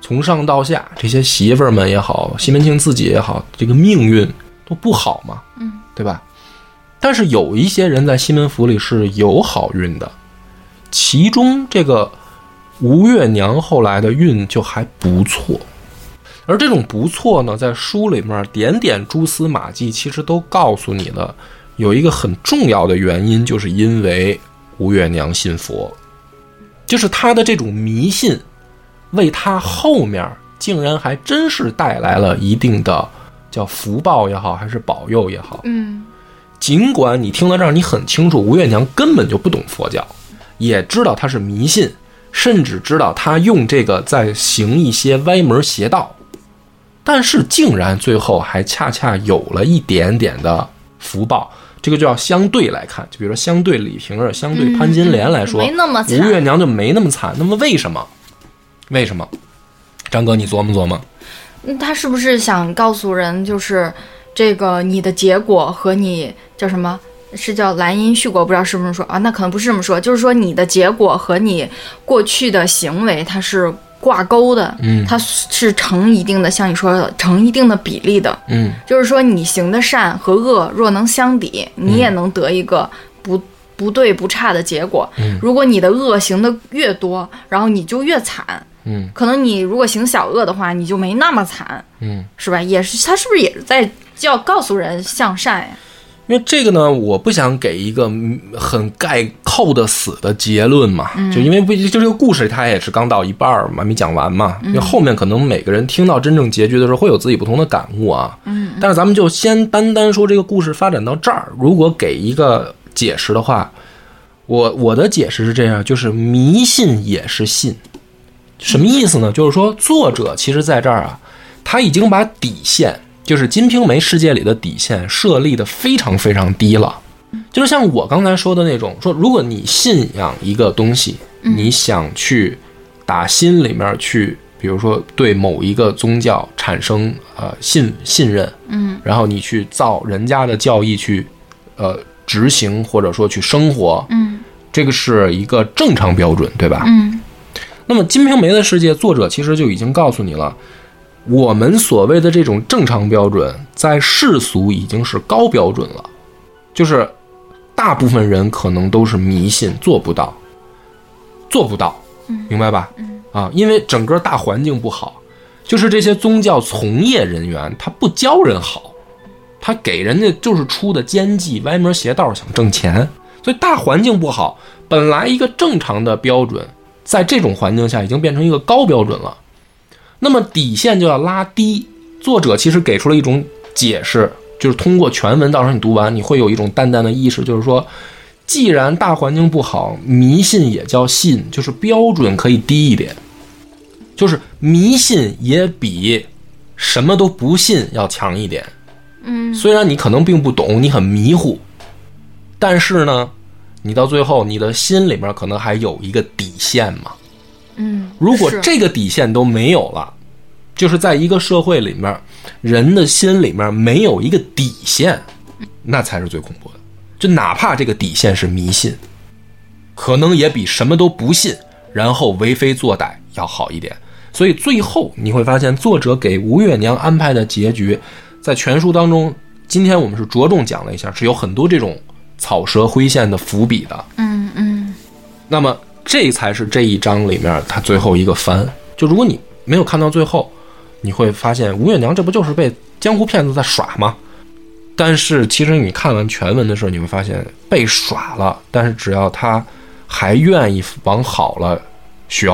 从上到下，这些媳妇儿们也好，西门庆自己也好，这个命运都不好嘛，嗯，对吧？但是有一些人在西门府里是有好运的，其中这个吴月娘后来的运就还不错。而这种不错呢，在书里面点点蛛丝马迹，其实都告诉你了有一个很重要的原因，就是因为吴月娘信佛，就是她的这种迷信，为他后面竟然还真是带来了一定的叫福报也好，还是保佑也好。嗯尽管你听到这儿，你很清楚吴月娘根本就不懂佛教，也知道她是迷信，甚至知道她用这个在行一些歪门邪道，但是竟然最后还恰恰有了一点点的福报。这个就要相对来看，就比如说相对李瓶儿、相对潘金莲来说，没那么惨吴月娘就没那么惨。那么为什么？为什么？张哥，你琢磨琢磨。嗯他是不是想告诉人，就是这个你的结果和你叫什么？是叫兰因絮果，不知道是不是说啊？那可能不是这么说，就是说你的结果和你过去的行为它是挂钩的，嗯它是成一定的，像你说的成一定的比例的。嗯就是说你行的善和恶若能相抵，你也能得一个不不对不差的结果。嗯如果你的恶行的越多，然后你就越惨。嗯可能你如果行小恶的话，你就没那么惨，嗯。是吧？也是他是不是也是在要告诉人向善呀？因为这个呢，我不想给一个嗯很概扣的死的结论嘛，就因为不就这个故事它也是刚到一半儿嘛，没讲完嘛，因为后面可能每个人听到真正结局的时候会有自己不同的感悟啊。嗯，但是咱们就先单单说这个故事发展到这儿，如果给一个解释的话，我我的解释是这样，就是迷信也是信，什么意思呢？就是说作者其实在这儿啊，他已经把底线。就是《金瓶梅》世界里的底线设立的非常非常低了，就是像我刚才说的那种，说如果你信仰一个东西，你想去打心里面去，比如说对某一个宗教产生呃信信任，嗯，然后你去造人家的教义去呃执行或者说去生活，嗯这个是一个正常标准，对吧？嗯那么《金瓶梅》的世界，作者其实就已经告诉你了，我们所谓的这种正常标准，在世俗已经是高标准了，就是大部分人可能都是迷信，做不到，做不到，明白吧？啊，因为整个大环境不好，就是这些宗教从业人员他不教人好，他给人家就是出的奸计、歪门邪道，想挣钱，所以大环境不好，本来一个正常的标准。在这种环境下，已经变成一个高标准了，那么底线就要拉低。作者其实给出了一种解释，就是通过全文，到时候你读完，你会有一种淡淡的意识，就是说，既然大环境不好，迷信也叫信，就是标准可以低一点，就是迷信也比什么都不信要强一点。嗯虽然你可能并不懂，你很迷糊，但是呢。你到最后，你的心里面可能还有一个底线嘛？嗯，如果这个底线都没有了，就是在一个社会里面，人的心里面没有一个底线，那才是最恐怖的。就哪怕这个底线是迷信，可能也比什么都不信，然后为非作歹要好一点。所以最后你会发现，作者给吴月娘安排的结局，在全书当中，今天我们是着重讲了一下，是有很多这种。草蛇灰线的伏笔的，嗯嗯，那么这才是这一章里面他最后一个翻。就如果你没有看到最后，你会发现吴月娘这不就是被江湖骗子在耍吗？但是其实你看完全文的时候，你会发现被耍了，但是只要他还愿意往好了学，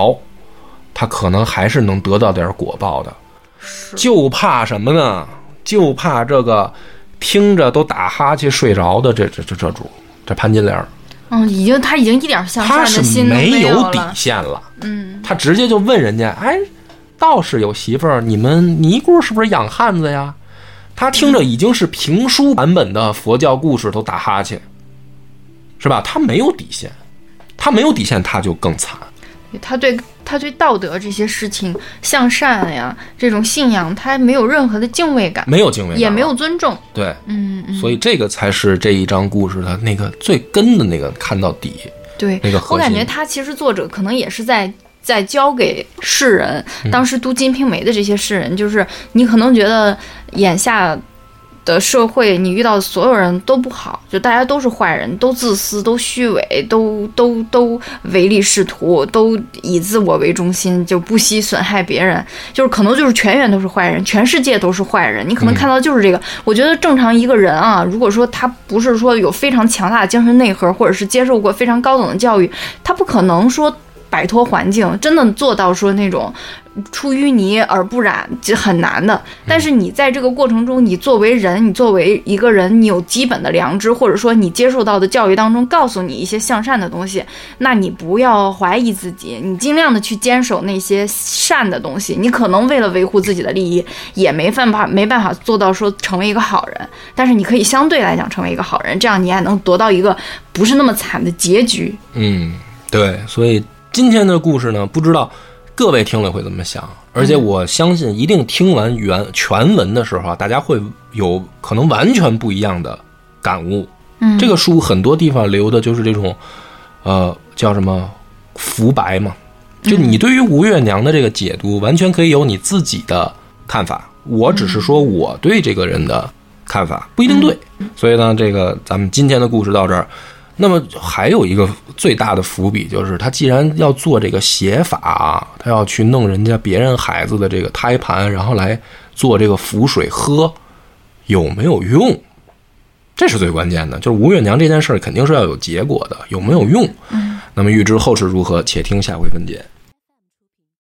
他可能还是能得到点果报的。就怕什么呢？就怕这个。听着都打哈欠睡着的这这这这主，这潘金莲，嗯，已经他已经一点向善的心没有底线了，嗯，他直接就问人家，哎，道士有媳妇儿，你们尼姑是不是养汉子呀？他听着已经是评书版本的佛教故事，都打哈欠，是吧？他没有底线，他没有底线，他就更惨。他对他对道德这些事情、向善呀这种信仰，他没有任何的敬畏感，没有敬畏感，也没有尊重。对，嗯，嗯所以这个才是这一章故事的那个最根的那个看到底。对，那个我感觉他其实作者可能也是在在教给世人，嗯当时读《金瓶梅》的这些世人，就是你可能觉得眼下的社会，你遇到的所有人都不好，就大家都是坏人，都自私，都虚伪，都都都唯利是图，都以自我为中心，就不惜损害别人，就是可能就是全员都是坏人，全世界都是坏人。你可能看到就是这个。我觉得正常一个人啊，如果说他不是说有非常强大的精神内核，或者是接受过非常高等的教育，他不可能说摆脱环境，真的做到说那种。出淤泥而不染，就很难的。但是你在这个过程中，你作为人，你作为一个人，你有基本的良知，或者说你接受到的教育当中告诉你一些向善的东西，那你不要怀疑自己，你尽量的去坚守那些善的东西。你可能为了维护自己的利益，也没办法没办法做到说成为一个好人，但是你可以相对来讲成为一个好人，这样你还能得到一个不是那么惨的结局。嗯，对。所以今天的故事呢，不知道。各位听了会怎么想？而且我相信，一定听完原全文的时候啊，大家会有可能完全不一样的感悟。嗯，这个书很多地方留的就是这种，呃，叫什么浮白嘛？就你对于吴月娘的这个解读，完全可以有你自己的看法。我只是说我对这个人的看法不一定对。所以呢，这个咱们今天的故事到这儿。那么还有一个最大的伏笔，就是他既然要做这个写法，他要去弄人家别人孩子的这个胎盘，然后来做这个符水喝，有没有用？这是最关键的。就是吴月娘这件事儿肯定是要有结果的，有没有用？嗯。那么预知后事如何，且听下回分解。